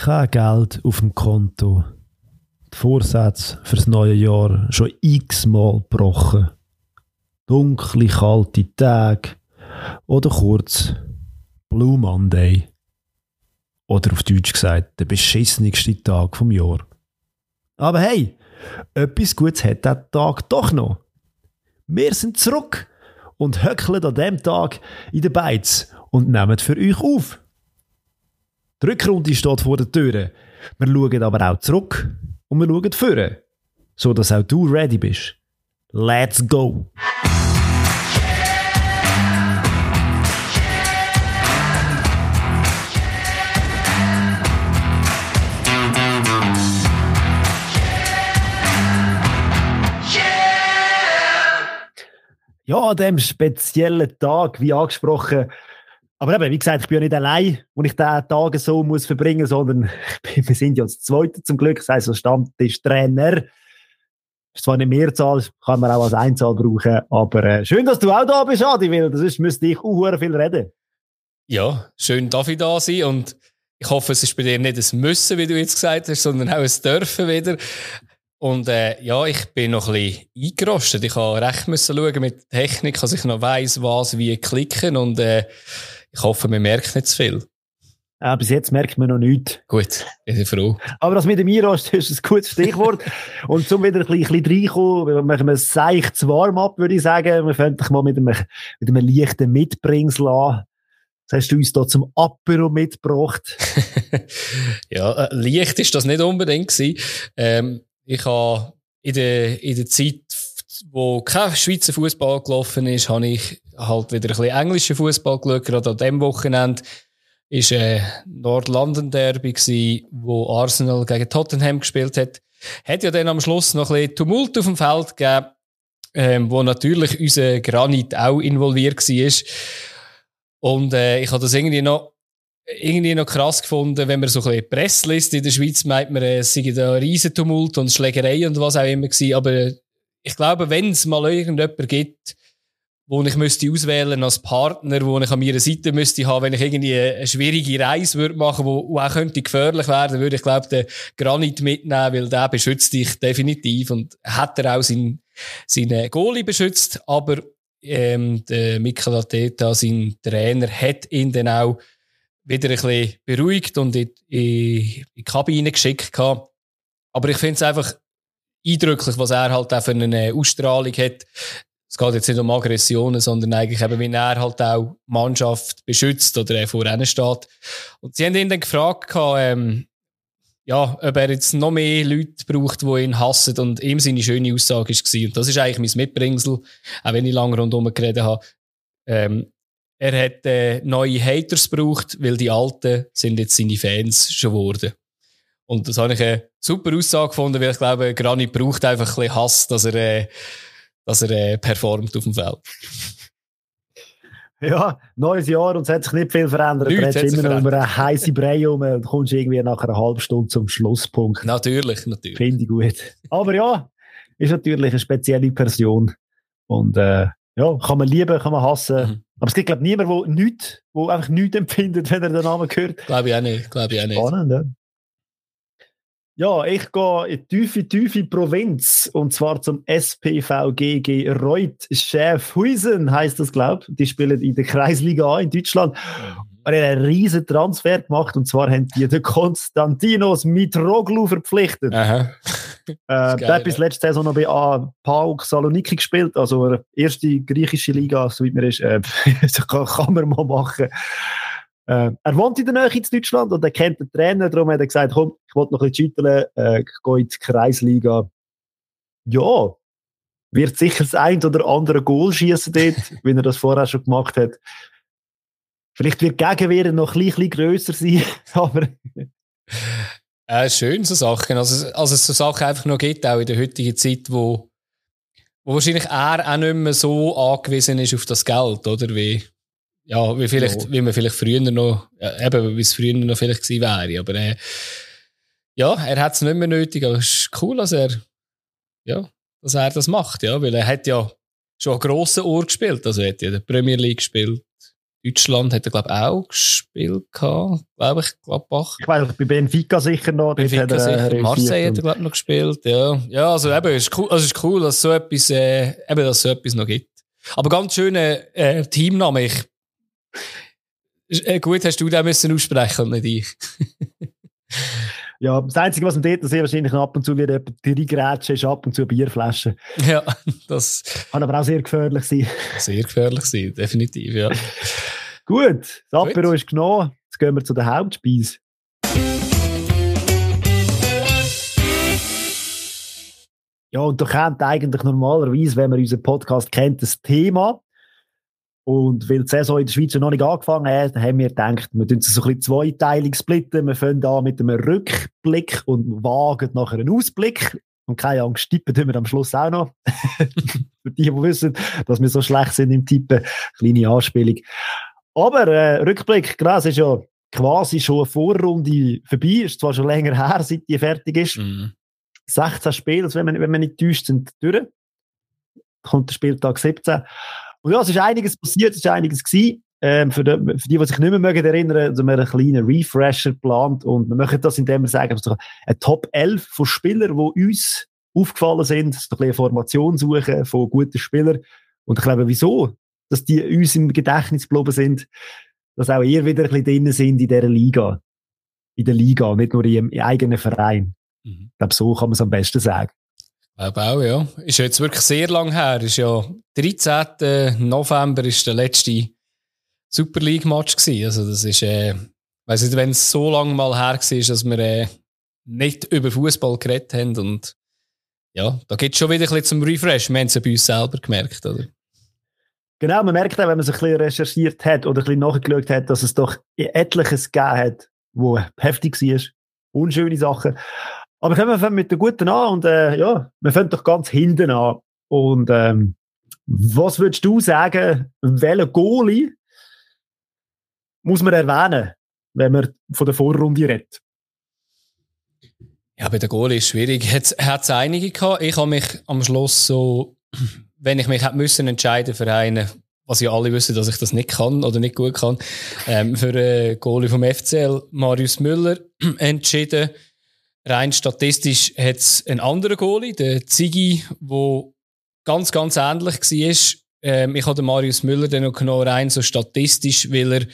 Kein Geld auf dem Konto. Die Vorsätze fürs neue Jahr schon x-mal gebrochen. Dunkle, kalte Tage. Oder kurz Blue Monday. Oder auf Deutsch gesagt, der beschissenigste Tag vom Jahr. Aber hey, etwas Gutes hat der Tag doch noch. Wir sind zurück und höckeln an dem Tag in den Beiz und nehmen für euch auf. Die Rückrunde steht vor der Tür. Wir schauen aber auch zurück und wir schauen vorne, so dass auch du ready bist. Let's go! Ja, an diesem speziellen Tag, wie angesprochen, aber eben, wie gesagt, ich bin ja nicht allein, wo ich diesen Tag so muss verbringen sondern wir sind ja das Zweite zum Glück, das heisst, als Stammtisch-Trainer. Ist zwar nicht Mehrzahl, kann man auch als Einzahl brauchen, aber äh, schön, dass du auch da bist, Adi, weil sonst müsste ich auch viel reden. Ja, schön darf ich da sein und ich hoffe, es ist bei dir nicht ein Müssen, wie du jetzt gesagt hast, sondern auch ein Dürfen wieder. Und äh, ja, ich bin noch ein bisschen eingerostet. Ich habe recht müssen schauen mit Technik, dass ich noch weiss, was wie klicken und äh, ich hoffe, man merkt nicht zu viel. Ja, bis jetzt merkt man noch nichts. Gut, bin ich froh. Aber das mit dem Einrost ist ein gutes Stichwort. und zum wieder ein bisschen, bisschen reinkommen, machen wir ein seichtes Warm-up, würde ich sagen. Wir fangen mal mit einem, mit einem leichten Mitbringsel an. Das hast du uns da zum Apero mitgebracht. ja, äh, leicht ist das nicht unbedingt gewesen. Ähm, ich habe in der, in der Zeit, wo kein Schweizer Fußball gelaufen ist, habe ich halt wieder ein bisschen englischen Fußball geschaut. Gerade an dem Wochenende ist äh, Nord-London Derby gsi, wo Arsenal gegen Tottenham gespielt hat. Hat ja dann am Schluss noch ein bisschen Tumult auf dem Feld gegeben, ähm, wo natürlich unser Granit auch involviert war. Und äh, ich habe das irgendwie noch irgendwie noch krass gefunden, wenn man so ein bisschen Presse liest. In der Schweiz meint man, es sei da ein Riesentumult und Schlägerei und was auch immer gewesen. Aber ich glaube, wenn es mal irgendjemand gibt, wo ich müsste auswählen als Partner, wo ich an meiner Seite müsste haben, wenn ich irgendwie eine schwierige Reise würde machen, wo, auch könnte gefährlich werden, würde ich glaube den Granit mitnehmen, weil der beschützt dich definitiv und hat er auch seinen, seinen Goalie beschützt, aber ähm, der Mikel Arteta, sein Trainer, hat ihn dann auch wieder ein bisschen beruhigt und in, in, in die Kabine geschickt gehabt. Aber ich finde es einfach eindrücklich, was er halt auch für eine Ausstrahlung hat es geht jetzt nicht um Aggressionen, sondern eigentlich eben, wie er halt auch Mannschaft beschützt oder er vor ihnen steht. Und sie haben ihn dann gefragt, ähm, ja, ob er jetzt noch mehr Leute braucht, die ihn hassen. Und ihm seine schöne Aussage war, und das ist eigentlich mein Mitbringsel, auch wenn ich lange rundherum geredet habe, ähm, er hat äh, neue Haters gebraucht, weil die Alten sind jetzt seine Fans schon geworden. Und das habe ich eine super Aussage gefunden, weil ich glaube, Granit braucht einfach ein bisschen Hass, dass er äh, dass er äh, performt auf dem Feld. Ja, neues Jahr und es hat sich nicht viel verändert. Nichts du immer noch eine heiße Brei um und kommst irgendwie nach einer halben Stunde zum Schlusspunkt. Natürlich, natürlich. Finde ich gut. Aber ja, ist natürlich eine spezielle Person. Und äh, ja, kann man lieben, kann man hassen. Mhm. Aber es gibt, glaube ich, niemanden, der nichts, der einfach nichts empfindet, wenn er den Namen hört. Glaube ich auch nicht. Glaube ich auch nicht. Spannend, ja. Ja, ich gehe in tiefe, tiefe Provinz und zwar zum SPVGG Reut Schäfhuisen heißt das, glaube ich. Die spielen in der Kreisliga A in Deutschland. Mhm. Er hat einen riesen Transfer gemacht und zwar haben die den Konstantinos Mitroglou verpflichtet. Aha. äh, der hat bis letzte Saison noch bei A PAOK Saloniki gespielt, also erste griechische Liga, so wie man ist. Äh, kann, kann man mal machen. Äh, er wohnt in der Nähe in Deutschland und er kennt den Trainer, darum hat er gesagt, komm, ich wollte noch ein bisschen schütteln, äh, ich gehe in die Kreisliga. Ja, wird sicher das ein oder andere Goal schießen dort, wie er das vorher schon gemacht hat. Vielleicht wird die Gegenwehr noch ein bisschen grösser sein, aber... Äh, schön, so Sachen. Also, also es so Sachen einfach noch gibt, auch in der heutigen Zeit, wo, wo wahrscheinlich er auch nicht mehr so angewiesen ist auf das Geld, oder? Wie, ja, wie, vielleicht, ja. wie man vielleicht früher noch, ja, eben, wie es früher noch vielleicht gewesen wäre. Aber äh, ja, er hat es nicht mehr nötig. Aber es ist cool, dass er, ja, dass er das macht, ja, weil er hat ja schon einen grossen Ohr gespielt. Also er hat ja in der Premier League gespielt, Deutschland hat er, glaube ich, auch gespielt, glaube ich, Gladbach. Ich weiß, bei Benfica sicher noch. Benfica hat er, sicher. Äh, Marseille hat er, glaube ich, noch gespielt, ja. Ja, also eben, es ist cool, also es ist cool dass so etwas, äh, eben, dass so etwas noch gibt. Aber ganz schöner äh, Teamname. Ich, äh, gut, hast du den müssen aussprechen und nicht ich. Ja, das Einzige, was man dort sehr wahrscheinlich ab und zu wieder reingrätschen, ist ab und zu Bierflaschen. Ja, das kann aber auch sehr gefährlich sein. Sehr gefährlich sein, definitiv, ja. Gut, das Apero ist genommen. Jetzt gehen wir zu der Hauptspeise. Ja, und da kommt eigentlich normalerweise, wenn man unseren Podcast kennt, das Thema. Und weil die Saison in der Schweiz noch nicht angefangen hat, haben wir gedacht, wir tun es so ein bisschen zweiteilig splitten. Wir fangen an mit einem Rückblick und wagen nachher einen Ausblick. Und keine Angst, tippen tun wir am Schluss auch noch. Für die, die wissen, dass wir so schlecht sind im Tippen. Kleine Anspielung. Aber äh, Rückblick, genau, es ist ja quasi schon eine Vorrunde vorbei. Ist zwar schon länger her, seit die fertig ist. Mhm. 16 Spiele, also wenn man, wenn man nicht täuscht, sind durch. Kommt der Spieltag 17. Und ja, es ist einiges passiert, es ist einiges gewesen. Ähm, für, die, für die, die sich nicht mehr mögen erinnern, also wir einen kleinen Refresher geplant und wir machen das, indem wir sagen, eine Top 11 von Spielern, die uns aufgefallen sind, so ein bisschen eine Formation suchen von guten Spielern. Und ich glaube, wieso, dass die uns im Gedächtnis geblieben sind, dass auch ihr wieder ein bisschen drin sind in dieser Liga. In der Liga, nicht nur im eigenen Verein. Mhm. Ich glaube, so kann man es am besten sagen. Glaube auch, ja. Ist jetzt wirklich sehr lang her. Ist ja 13. November ist der letzte Super League Match gewesen. Also das ist, äh, weiß nicht, wenn es so lange mal her war, dass wir äh, nicht über Fußball geredet haben und ja, da geht es schon wieder ein bisschen zum Refresh. Wir haben es ja bei uns selber gemerkt, oder? Genau, man merkt auch, wenn man sich ein bisschen recherchiert hat oder ein bisschen nachgeschaut hat, dass es doch etliches gegeben hat, wo heftig war. Unschöne Sachen. Aber wir fangen mit der guten an und äh, ja, wir fangen doch ganz hinten an. Und ähm, was würdest du sagen, welchen Goalie muss man erwähnen, wenn man von der Vorrunde redet? Ja, bei der Goalie ist schwierig. Hat es einige gehabt. Ich habe mich am Schluss so, wenn ich mich hätte müssen entscheiden für einen, was ja alle wissen, dass ich das nicht kann oder nicht gut kann, ähm, für einen Goalie vom FCL, Marius Müller, entschieden rein statistisch hat es einen anderen Goalie, der Ziggy, der ganz, ganz ähnlich war. Ähm, ich habe Marius Müller dann noch genommen, rein so statistisch, weil er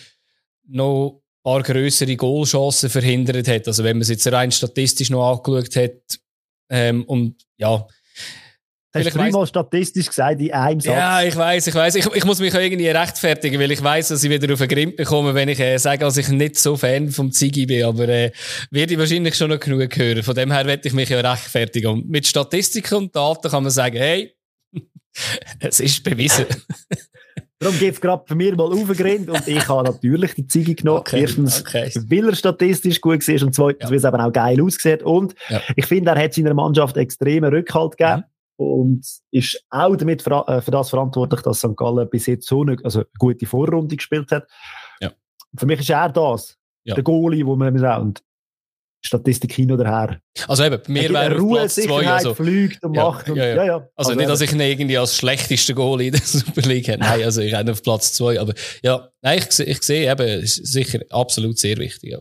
noch ein paar grössere Goalchancen verhindert hat. Also wenn man es jetzt rein statistisch noch angeschaut hat. Ähm, und ja, Hast du dreimal statistisch gesagt in einem Satz? Ja, ich weiß, ich weiß. Ich, ich, muss mich auch irgendwie rechtfertigen, weil ich weiß, dass ich wieder auf den Grind bekomme, wenn ich äh, sage, dass ich nicht so Fan vom Ziggy bin. Aber äh, werde ich wahrscheinlich schon noch genug hören. Von dem her werde ich mich ja rechtfertigen. Und mit Statistiken und Daten kann man sagen, hey, es ist bewiesen. Darum geht es gerade für mich mal aufgegrinnt und ich habe natürlich die Ziggy genommen. Okay, Erstens, okay. weil er statistisch gut war und zweitens, ja. weil es eben auch geil aussieht. Und ja. ich finde, er hat seiner Mannschaft extremen Rückhalt gegeben. Mhm und ist auch damit für, äh, für das verantwortlich, dass St. Gallen bis jetzt so eine, also eine gute Vorrunde gespielt hat. Ja. Für mich ist er das, ja. der Goalie, wo man und Statistik hin oder her. Also eben, mir wäre Ruhe, Platz zwei, also, fliegt und ja, macht. Und, ja, ja. Also, also, nicht, dass ich ihn irgendwie als schlechtester Goalie in der Super League habe. Nein, also ich bin auf Platz zwei. Aber ja, nein, ich, ich sehe eben, sicher absolut sehr wichtig.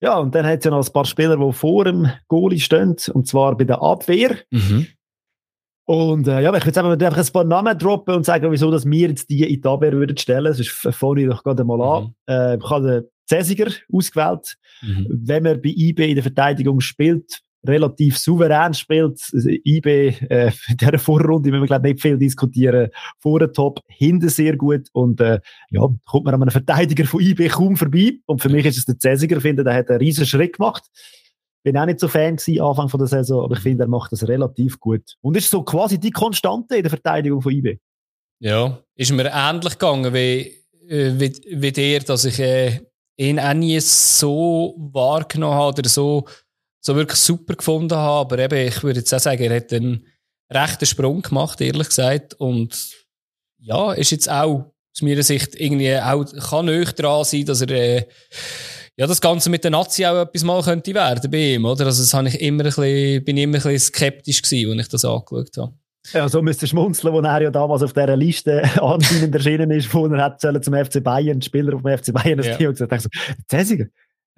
Ja. Und dann hat es ja noch ein paar Spieler, die vor dem Goalie stehen, und zwar bei der Abwehr. Mhm. Und äh, ja, ich würde einfach ein paar Namen droppen und sagen, wieso dass wir jetzt die in die Abwehr würden stellen. Sonst fange ich doch gerade mal an. Mhm. Äh, ich habe den Cäsiger ausgewählt. Mhm. Wenn man bei IB in der Verteidigung spielt, relativ souverän spielt. IB äh, in dieser Vorrunde, wenn wir glaube nicht viel diskutieren, vorne top, hinten sehr gut und äh, ja, kommt man an einem Verteidiger von IB kaum vorbei und für mich ist es der Cäsiger, finde, der hat einen riesen Schritt gemacht. Bin auch nicht so Fan gewesen, Anfang der Saison, aber ich finde, er macht das relativ gut. Und ist so quasi die Konstante in der Verteidigung von IB. Ja, ist mir ähnlich gegangen wie, äh, wie, wie dir, dass ich äh, ihn auch nie so wahrgenommen habe oder so so wirklich super gefunden habe. Aber eben, ich würde jetzt auch sagen, er hat einen rechten Sprung gemacht, ehrlich gesagt. Und ja, ist jetzt auch aus meiner Sicht irgendwie auch, kann nicht dran sein, dass er, äh, ja, das Ganze mit der Nazi auch etwas mal könnte werden bei ihm, oder? Also, das habe ich immer ein bisschen, bin ich immer ein bisschen skeptisch gewesen, als ich das angeschaut habe. Ja, so müsste schmunzeln, wo er ja damals auf dieser Liste anscheinend erschienen ist, wo er hat zum FC Bayern, Spieler auf dem FC Bayern, das ja. Team gesagt, so, Cäsiger,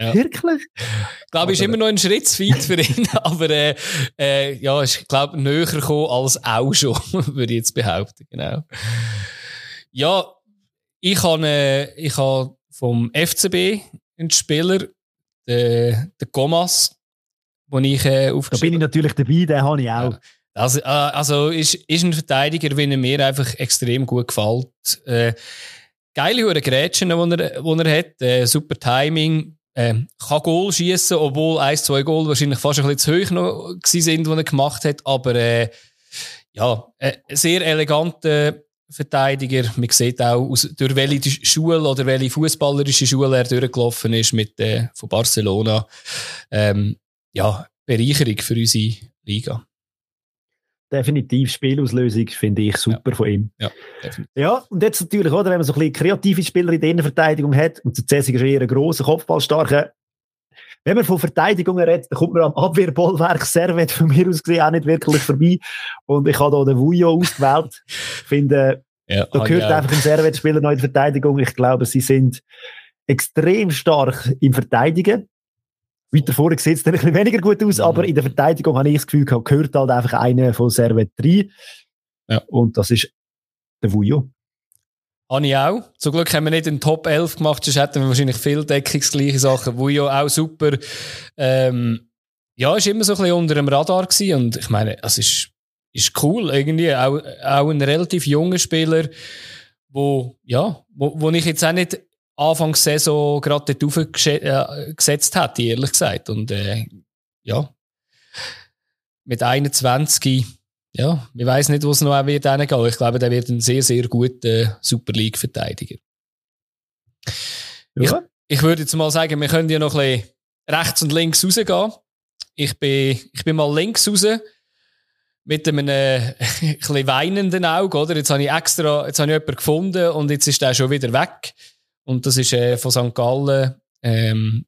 ja. Wirklich? Ich glaube, ist immer noch ein Schritt zu weit für ihn, aber äh, äh, ja, ist, glaube näher gekommen als auch schon, würde ich jetzt behaupten, genau. Ja, ich habe, äh, ich habe vom FCB einen Spieler, den, den Gomas, den ich äh, Da bin ich natürlich dabei, den habe ich auch. Ja. Also, äh, also ist, ist ein Verteidiger, wenn er mir einfach extrem gut gefällt. Äh, geile Hure Grätschen, die er, die er hat. Äh, super Timing. Äh, kann Goal schießen, obwohl ein, zwei Goal wahrscheinlich fast ein bisschen zu hoch noch sind, die er gemacht hat. Aber äh, ja, äh, sehr eleganter Verteidiger. Man sieht auch, aus, durch welche Schule oder welche fußballerische Schule er durchgelaufen ist mit äh, von Barcelona. Ähm, ja, Bereicherung für unsere Liga definitiv Spielauslösung, finde ich super ja. von ihm. Ja, definitiv. ja, und jetzt natürlich, oder, wenn man so ein bisschen kreative Spieler in der Innenverteidigung hat, und der Cäsig ist eher ein grosser, kopfballstarker, wenn man von Verteidigungen redet, dann kommt man am Abwehrbollwerk Servet von mir aus gesehen auch nicht wirklich vorbei. Und ich habe hier den Vujo ausgewählt. Ich finde, ja, da gehört ja. einfach ein Servet-Spieler noch in die Verteidigung. Ich glaube, sie sind extrem stark im Verteidigen. Weiter vorne sieht es dann ein bisschen weniger gut aus, mhm. aber in der Verteidigung habe ich das Gefühl gehabt, gehört halt einfach einer von Servet 3. Ja. Und das ist der Vujo. Habe ich auch. Zum Glück haben wir nicht den Top 11 gemacht, sonst hätten wir wahrscheinlich viel deckungsgleiche Sachen. Vujo auch super. Ähm, ja, ist immer so ein bisschen unter dem Radar gewesen und ich meine, es ist, ist cool irgendwie. Auch, auch ein relativ junger Spieler, wo, ja, wo, wo ich jetzt auch nicht Anfangs Saison gerade dort aufgesetzt hätte, ehrlich gesagt. Und äh, ja, mit 21, ja, ich weiß nicht, wo es noch wird hingehen. Ich glaube, der wird ein sehr, sehr guter Super League-Verteidiger. Ja. Ich, ich würde jetzt mal sagen, wir können ja noch ein bisschen rechts und links rausgehen. Ich bin, ich bin mal links raus mit einem äh, ein weinenden Auge, oder? Jetzt habe ich extra, jetzt habe ich jemanden gefunden und jetzt ist der schon wieder weg. Und das ist äh, von St. Gallen ähm,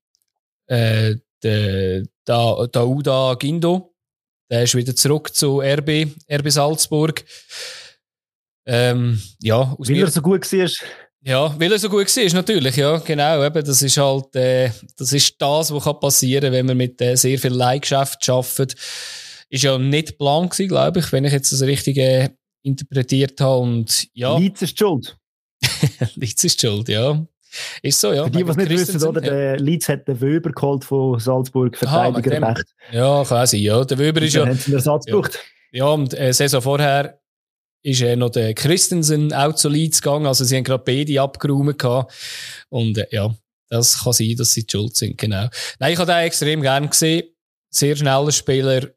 äh, der da, Dauda Gindo. Der ist wieder zurück zu RB, RB Salzburg. Ähm, ja, weil mir, er so gut war. Ja, weil er so gut war, natürlich, ja, genau. Eben, das ist halt, äh, das ist das, was passieren kann, wenn man mit äh, sehr viel Leihgeschäft arbeitet. Ist ja nicht plan gewesen, glaube ich, wenn ich jetzt das richtig äh, interpretiert habe. Und, ja. Leeds ist schuld. Leeds ist schuld, ja. Ist so, ja. Für die, die es nicht wissen, oder? Der Leeds hat den Wöber geholt von Salzburg, Verteidiger Aha, Ja, quasi, ja. Der Wöber ist ja. Haben einen Ersatz ja. Ja, und äh, Saison vorher ist äh, noch der Christensen auch zu Leeds gegangen. Also sie haben gerade beide abgeräumt gehabt. Und äh, ja, das kann sein, dass sie die schuld sind, genau. Nein, ich habe den extrem gern gesehen. Sehr schneller Spieler.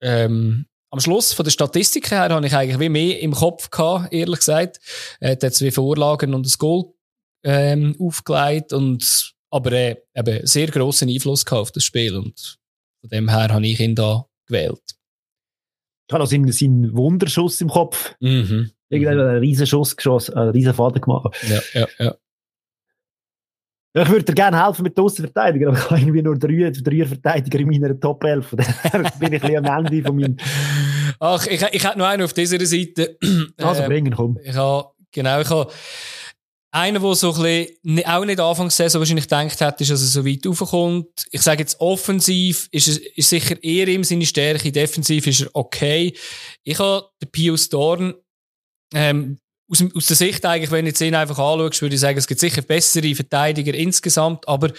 Ähm, am Schluss von der Statistik her habe ich eigentlich wie mehr im Kopf gehabt, ehrlich gesagt. Er hat zwei Vorlagen und ein Goal ähm, aufgelegt und aber äh, eben sehr grossen Einfluss gehabt auf das Spiel und von dem her habe ich ihn da gewählt. Ich habe auch seinen, Wunderschuss im Kopf. Mhm. Irgendwann einen riesen Schuss geschossen, einen riesen Vater gemacht. Ja, ja, ja. Ich würde dir gerne helfen mit den Außenverteidigern, aber ich habe irgendwie nur drei, drei Verteidiger in meiner Top 11. Von daher bin ich ein bisschen am Ende von meinem. Ach, ich, ich hätte noch einen auf dieser Seite. Also bringen, komm. Ich habe, genau, ich habe einer, der so ein bisschen, auch nicht Anfangssaison wahrscheinlich gedacht hat, ist, dass er so weit raufkommt. Ich sage jetzt offensiv, ist, es, ist sicher eher ihm seine Stärke, defensiv ist er okay. Ich habe den Pius Dorn, ähm, aus, aus der Sicht eigentlich, wenn du jetzt ihn einfach anschaust, würde ich sagen, es gibt sicher bessere Verteidiger insgesamt, aber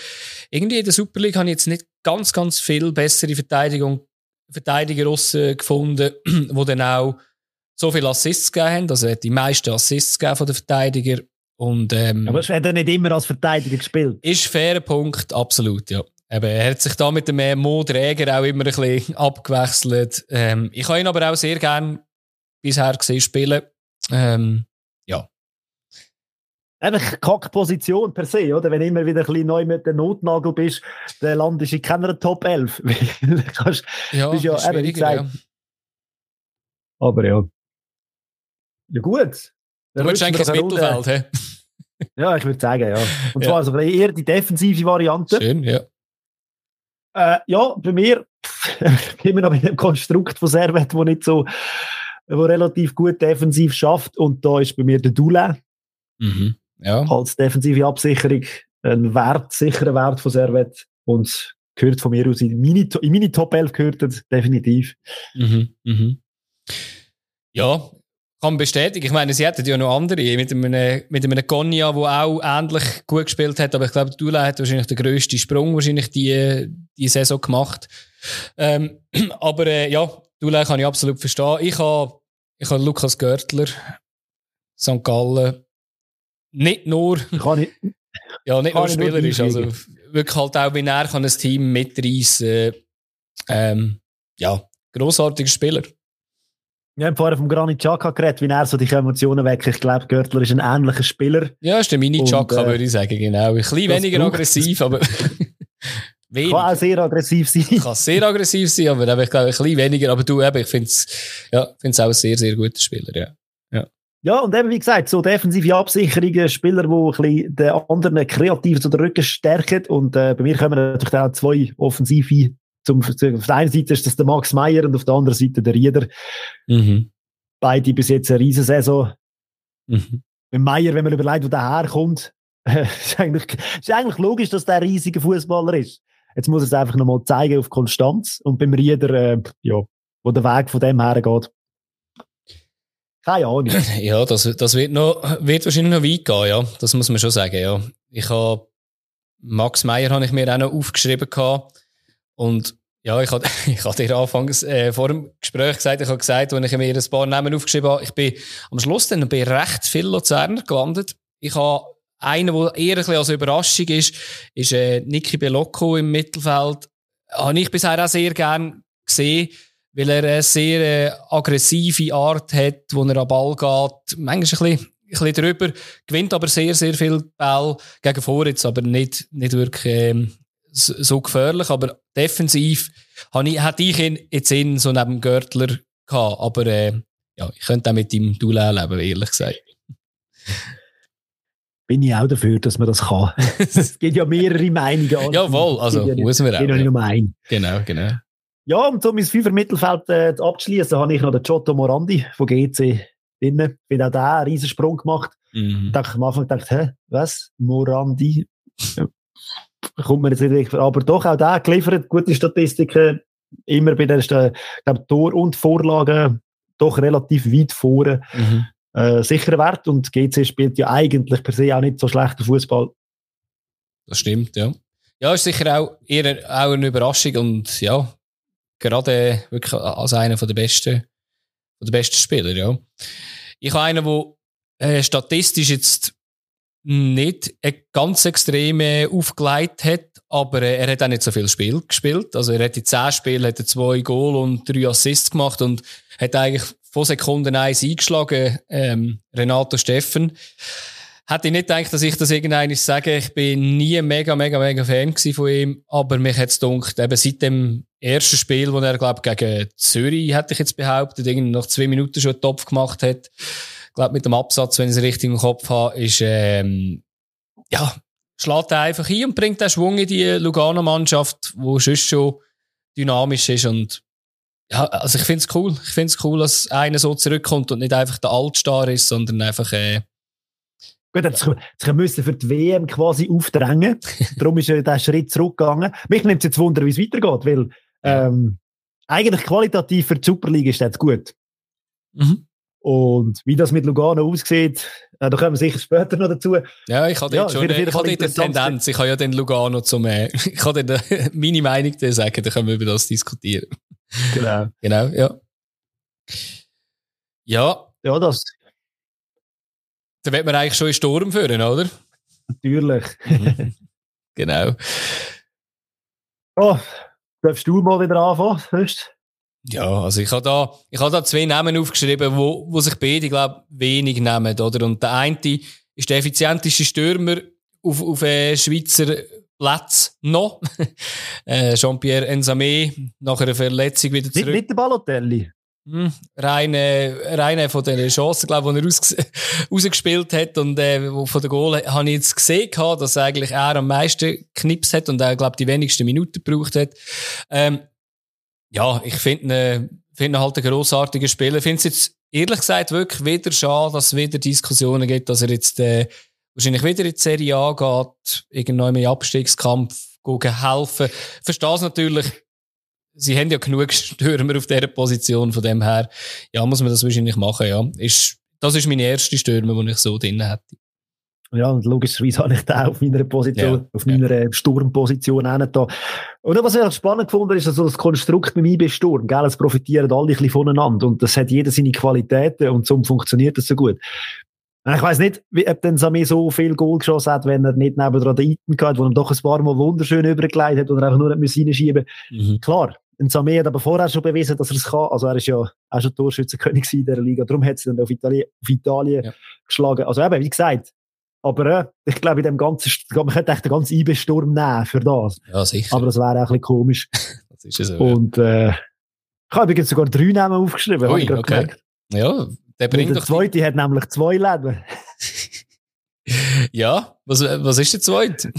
irgendwie in der Super League habe ich jetzt nicht ganz, ganz viel bessere Verteidigung, Verteidiger gefunden, die dann auch so viele Assists gegeben haben. Also er hat die meisten Assists gegeben von den Verteidigern. Und, ähm, Aber es hat er nicht immer als Verteidiger gespielt. Ist fairer Punkt, absolut, ja. Eben, er hat sich da mit dem äh, Mo Träger auch immer ein bisschen abgewechselt. Ähm, ich habe ihn aber auch sehr gern bisher gesehen spielen. Ähm, ja. Einfach Kackposition per se, oder? Wenn du immer wieder ein bisschen neu mit dem Notnagel bist, dann landest du in keiner Top 11. kannst, ja, bist ja, eben, gesagt. ja. Aber ja. Ja, gut. Du willst eigentlich ins Mittelfeld, hä? Ja, ich würde sagen, ja. Und zwar ja. also eher die defensive Variante. Schön, ja. Äh, ja, bei mir immer noch mit dem Konstrukt von Servet, wo nicht so der relativ gut defensiv schafft. Und da ist bei mir der Dula. Mhm. Ja. Als defensive Absicherung ein Wert, sicherer Wert von Servet. Und gehört von mir aus in meine, in meine Top 11 gehört das, definitiv. Mhm. Mhm. Ja, kann bestätigen. Ich meine, sie hätten ja noch andere, mit einem, mit einem Konya, der auch ähnlich gut gespielt hat, aber ich glaube, Dula hat wahrscheinlich den grössten Sprung wahrscheinlich die, die Saison gemacht. Ähm, aber äh, ja, Dula kann ich absolut verstehen. Ich habe ich ha Lukas Görtler, St. Gallen, nicht nur, kann ich, ja, nicht nur Spieler ist, also wirklich halt auch, wie er kann ein Team mitreißen ähm, ja, grossartiger Spieler. Wir haben vorher vom Granit Xhaka geredet, wie er so die Emotionen weg. Ich glaube, Görtler ist ein ähnlicher Spieler. Ja, ist der Mini-Xhaka, äh, würde ich sagen, genau. Ein bisschen weniger aggressiv, aber wenig. Kann auch sehr aggressiv sein. Kann sehr aggressiv sein, aber ich glaube, ein bisschen weniger. Aber du, eben, ich finde es ja, find's auch ein sehr, sehr guter Spieler, ja. ja. Ja, und eben, wie gesagt, so defensive Absicherungen, Spieler, die ein bisschen den anderen kreativ zu den Rücken stärken. Und äh, bei mir kommen natürlich auch zwei offensive zum, auf der einen Seite ist das der Max Meyer und auf der anderen Seite der Rieder. Mhm. Beide bis jetzt eine Riesensaison. Mhm. Mit Meyer, wenn man überlegt, wo der herkommt, ist, eigentlich, ist eigentlich logisch, dass der ein riesiger Fußballer ist. Jetzt muss er es einfach nochmal zeigen auf Konstanz. Und beim Rieder, äh, ja, wo der Weg von dem hergeht. Keine Ahnung. Ja, das, das wird, noch, wird wahrscheinlich noch weit gehen, ja. Das muss man schon sagen, ja. Ich habe, Max Meyer habe ich mir auch noch aufgeschrieben gehabt. Und ja, ich habe ich hab dir anfangs äh, vor dem Gespräch gesagt, ich habe gesagt, als ich mir ein paar Namen aufgeschrieben habe, ich bin am Schluss dann bei recht viel Luzerner gelandet. Ich habe einen, der eher ein bisschen als Überraschung ist, ist äh, Niki Belocco im Mittelfeld. Habe ich bisher auch sehr gern gesehen, weil er eine sehr äh, aggressive Art hat, wo er am Ball geht. Manchmal ein bisschen, ein bisschen drüber, gewinnt aber sehr, sehr viel Ball gegen vor jetzt, aber nicht, nicht wirklich ähm, so gefährlich, aber defensiv habe ich, hätte ich ihn jetzt in so neben Görtler gehabt, aber äh, ja, ich könnte auch mit ihm Duell leben, ehrlich gesagt. Bin ich auch dafür, dass man das kann. es gibt ja mehrere Meinungen. An. Jawohl, also ja muss man auch. Ja. Nur ein. Genau, genau. Ja, um so mein Fünfer Mittelfeld äh, abzuschließen, habe ich noch den Giotto Morandi von GC drin. Bin auch da einen riesen Sprung gemacht. Mhm. Da am Anfang gedacht, hä, was? Morandi? kommt man jetzt nicht aber doch auch da geliefert, gute Statistiken, immer bei den glaub, Tor und Vorlagen doch relativ weit vorne. Mhm. Äh, sicherer Wert und GC spielt ja eigentlich per se auch nicht so schlechter Fußball. Das stimmt, ja. Ja, ist sicher auch eher auch eine Überraschung und ja, gerade wirklich als einer der besten, der besten Spieler, ja. Ich habe einen, der äh, statistisch jetzt nicht ganz extrem aufgelegt hat, aber äh, er hat auch nicht so viel Spiel gespielt. Also er hat in zehn Spielen hat er zwei Goal und drei Assists gemacht und hat eigentlich von Sekunden eins eingeschlagen, ähm, Renato Steffen. Hätte ich nicht gedacht, dass ich das irgendwann sage. Ich bin nie mega, mega, mega Fan von ihm. Aber mich hat es gedacht, eben seit dem ersten Spiel, wo er, glaube gegen Zürich, hätte ich jetzt behauptet, irgendwie nach zwei Minuten schon einen Topf gemacht hat, glaube mit dem Absatz, wenn ich es richtig im Kopf habe, ist, ähm, ja, schlägt er einfach ein und bringt den Schwung in die Lugano-Mannschaft, wo sonst schon dynamisch ist und ja, also ich finde es cool. Ich finde es cool, dass einer so zurückkommt und nicht einfach der Altstar ist, sondern einfach, äh, Gut, jetzt, jetzt müssen für die WM quasi aufdrängen. Darum ist er der Schritt zurückgegangen. Mich nimmt es jetzt Wunder, wie es weitergeht, weil ähm, eigentlich qualitativ für die Superliga ist das gut. Mhm. Und wie das mit Lugano aussieht, äh, da kommen wir sicher später noch dazu. Ja, ich habe ja, schon äh, ich habe die Tendenz. Ich habe ja den Lugano zum, äh, ich kann dann äh, meine Meinung dir sagen, dann können wir über das diskutieren. Genau. genau, ja. Ja. Ja, das. Da wird man eigentlich schon in Sturm führen, oder? Natürlich. Mhm. genau. Oh, darfst du mal wieder anfangen? Hörst? Ja, also ich habe da, ich habe da zwei Namen aufgeschrieben, wo, wo sich beide, glaube wenig nehmen, oder? Und der eine ist der effizienteste Stürmer auf, auf äh, Schweizer Platz noch. äh, Jean-Pierre Ensame, nach einer Verletzung wieder zurück. Nicht, nicht der Balotelli? Hm, reine, reine von den Chancen, glaube ich, die er raus, rausgespielt hat und äh, von der Goal habe ich jetzt gesehen, dass eigentlich er am meisten Knips hat und er, glaube die wenigsten Minuten gebraucht hat. Ähm, ja, ich finde ihn finde halt einen grossartigen Spieler. Ich finde es jetzt ehrlich gesagt wirklich wieder schade, dass es wieder Diskussionen gibt, dass er jetzt äh, wahrscheinlich wieder in die Serie A geht, irgendwann im Abstiegskampf gehen helfen. Verstehe es natürlich. Sie haben ja genug Stürmer auf dieser Position, von dem her, ja, muss man das wahrscheinlich machen, ja. Ist, das ist meine erste Stürmer, die ich so drin hätte. Ja, und logischerweise habe ich da auf meiner Position, ja, auf meiner ja. Sturmposition auch da. Und was ich auch spannend gefunden ist, also das Konstrukt beim IB Sturm, gell, es profitieren alle ein bisschen voneinander und das hat jeder seine Qualitäten und so funktioniert das so gut. Ich weiß nicht, wie, ob denn Samir so viel Goal geschossen hat, wenn er nicht neben der Eiten gehabt, wo er doch ein paar Mal wunderschön übergelegt hat und er einfach nur nicht reinschieben mhm. Klar, ein Samir hat aber vorher schon bewiesen, dass er es kann. Also er ist ja auch schon Torschützenkönig in dieser Liga. Darum hat es dann auf Italien, auf Italien ja. geschlagen. Also eben, wie gesagt, aber äh, ich glaube, in dem ganzen, man könnte echt den ganzen IB-Sturm nehmen für das. Ja, sicher. Aber das wäre auch ein bisschen komisch. das ist es so, Und äh, ich habe übrigens sogar drei Namen aufgeschrieben. Ui, okay. Gemerkt. Ja, der bringt Und der zweite die... hat nämlich zwei Leben. ja, was, was ist der zweite?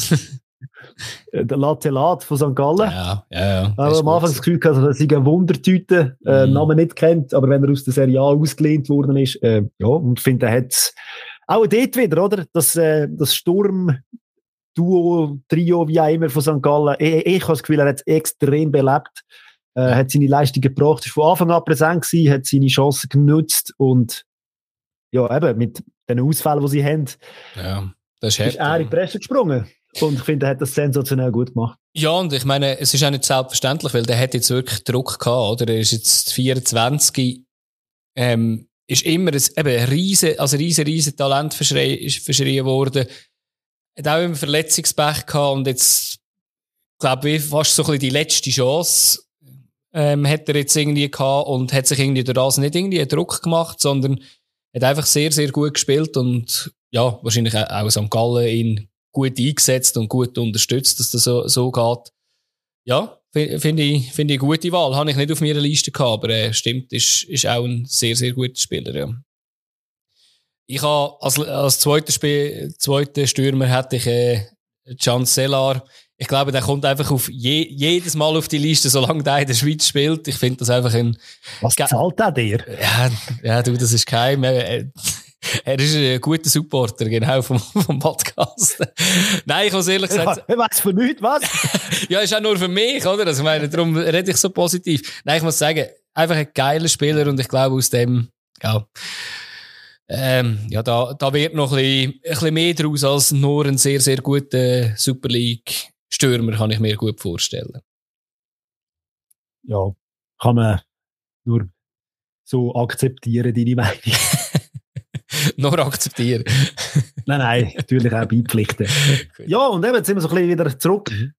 Äh, der Latelat von St. Gallen. Ja, ja, ja. Aber am Anfang das Gefühl gehabt, dass er eine Wundertüte, äh, mm. Namen nicht kennt, aber wenn er aus der Serie A ausgelehnt worden ist, äh, ja, und finde, er hat auch dort wieder, oder? Das, äh, das Sturm, Duo, Trio, wie auch immer von St. Gallen. Ich, ich habe das Gefühl, er hat es extrem belebt. Äh, hat seine Leistung gebracht, ist von Anfang an präsent gewesen, hat seine Chancen genutzt und ja, eben mit den Ausfällen, die sie haben, ja, das ist, ist er in die Presse gesprungen. Und ich finde, er hat das sensationell gut gemacht. Ja, und ich meine, es ist auch nicht selbstverständlich, weil der hat jetzt wirklich Druck gehabt, oder? Er ist jetzt 24, ähm, ist immer ein, eben ein riesen, also riesen, riesen Talent verschrien worden. Hat auch immer Verletzungspech gehabt und jetzt, glaube ich, fast so ein bisschen die letzte Chance, ähm, hat er jetzt irgendwie gehabt und hat sich irgendwie durch das nicht irgendwie einen Druck gemacht, sondern hat einfach sehr, sehr gut gespielt und ja, wahrscheinlich auch St. Gallen ihn gut eingesetzt und gut unterstützt, dass das so, so geht. Ja, Finde ich, finde ich eine gute Wahl. Habe ich nicht auf meiner Liste gehabt, aber äh, stimmt, ist, ist auch ein sehr, sehr guter Spieler, ja. Ich habe, als, als zweiter Spiel, zweiter Stürmer hätte ich, äh, Can Sellar. Ich glaube, der kommt einfach auf je, jedes Mal auf die Liste, solange der in der Schweiz spielt. Ich finde das einfach ein... Was zahlt der dir? Ja, ja, du, das ist kein, äh, er ist ein guter Supporter, genau, vom, vom Podcast. Nein, ich muss ehrlich gesagt. Was für nichts, was? ja, ist auch nur für mich, oder? Also, ich meine, darum rede ich so positiv. Nein, ich muss sagen, einfach ein geiler Spieler und ich glaube, aus dem, ja, ähm, ja, da, da wird noch ein bisschen, ein bisschen mehr draus als nur ein sehr, sehr guter Super League-Stürmer, kann ich mir gut vorstellen. Ja, kann man nur so akzeptieren, deine Meinung. Nur akzeptieren. nein, nein, natürlich auch beipflichten. ja, und eben, jetzt sind wir so ein bisschen wieder zurück mhm.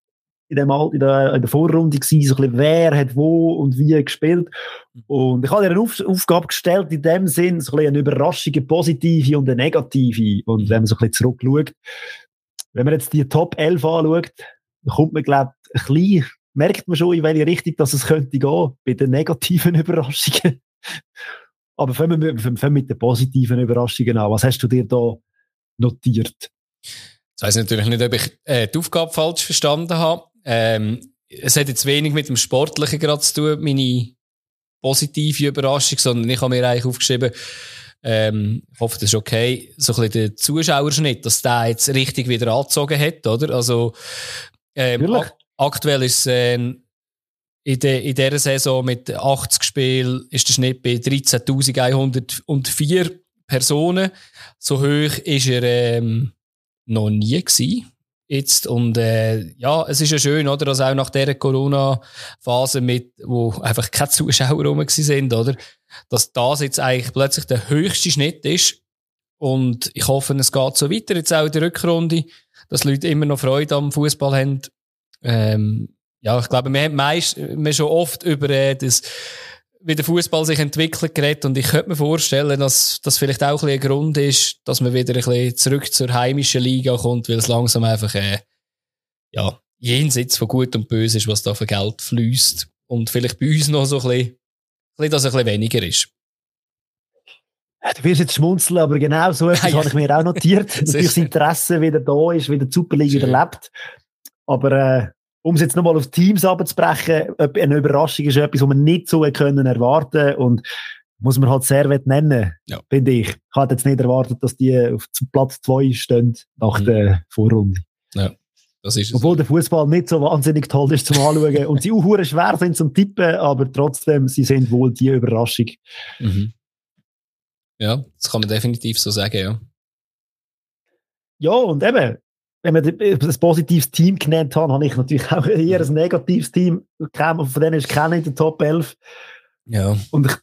in, dem, in, der, in der Vorrunde gewesen, so ein bisschen, wer hat wo und wie gespielt. Und ich habe dir eine Auf Aufgabe gestellt, in dem Sinn, so ein bisschen eine Überraschung, eine positive und eine negative. Und wenn man so ein bisschen zurückschaut, wenn man jetzt die Top 11 anschaut, kommt man, glaube ich, ein bisschen, merkt man schon, in welche Richtung dass es könnte gehen, bei den negativen Überraschungen. Aber fangen wir, fangen mit den positiven Überraschungen an. Was hast du dir da notiert? Ich weiß natürlich nicht, ob ich äh, die Aufgabe falsch verstanden habe. Ähm, es hat jetzt wenig mit dem Sportlichen gerade zu tun, meine positive Überraschung, sondern ich habe mir eigentlich aufgeschrieben, ähm, ich hoffe, das ist okay, so ein bisschen der Zuschauerschnitt, dass der jetzt richtig wieder angezogen hat, oder? Also, ähm, ak aktuell ist es äh, in, de, in dieser Saison mit 80 Spielen ist der Schnitt bei 13.104 Personen. So hoch ist er ähm, noch nie gewesen. Jetzt, und äh, ja, es ist ja schön, oder, dass auch nach dieser Corona-Phase, mit, wo einfach keine Zuschauer rum sind, oder, dass das jetzt eigentlich plötzlich der höchste Schnitt ist. Und ich hoffe, es geht so weiter, jetzt auch in der Rückrunde, dass Leute immer noch Freude am Fußball haben. Ähm, ja, ich glaube, wir haben meist, wir schon oft über äh, das, wie der Fußball sich entwickelt geredet und ich könnte mir vorstellen, dass das vielleicht auch ein, ein Grund ist, dass man wieder ein bisschen zurück zur heimischen Liga kommt, weil es langsam einfach äh, ja, jenseits von Gut und Böse ist, was da für Geld fließt und vielleicht bei uns noch so ein bisschen, ein bisschen dass ein bisschen weniger ist. Du wirst jetzt schmunzeln, aber genau so etwas ja, habe ich mir auch notiert. Natürlich das Interesse wieder da ist, wie die Superliga wieder lebt. Aber äh, um es jetzt nochmal auf Teams abzubrechen, eine Überraschung ist etwas, was man nicht so können erwarten und muss man halt Servet nennen, ja. finde ich. Ich hatte jetzt nicht erwartet, dass die auf Platz 2 stehen nach mhm. der Vorrunde. Ja. Das ist Obwohl der Fußball nicht so wahnsinnig toll ist zum Anschauen und sie auch schwer sind zum Tippen, aber trotzdem, sie sind wohl die Überraschung. Mhm. Ja, das kann man definitiv so sagen, ja. Ja, und eben, wenn wir ein positives Team genannt haben, habe ich natürlich auch eher ein negatives Team. Von denen ist keiner in der Top 11. Ja. Und ich,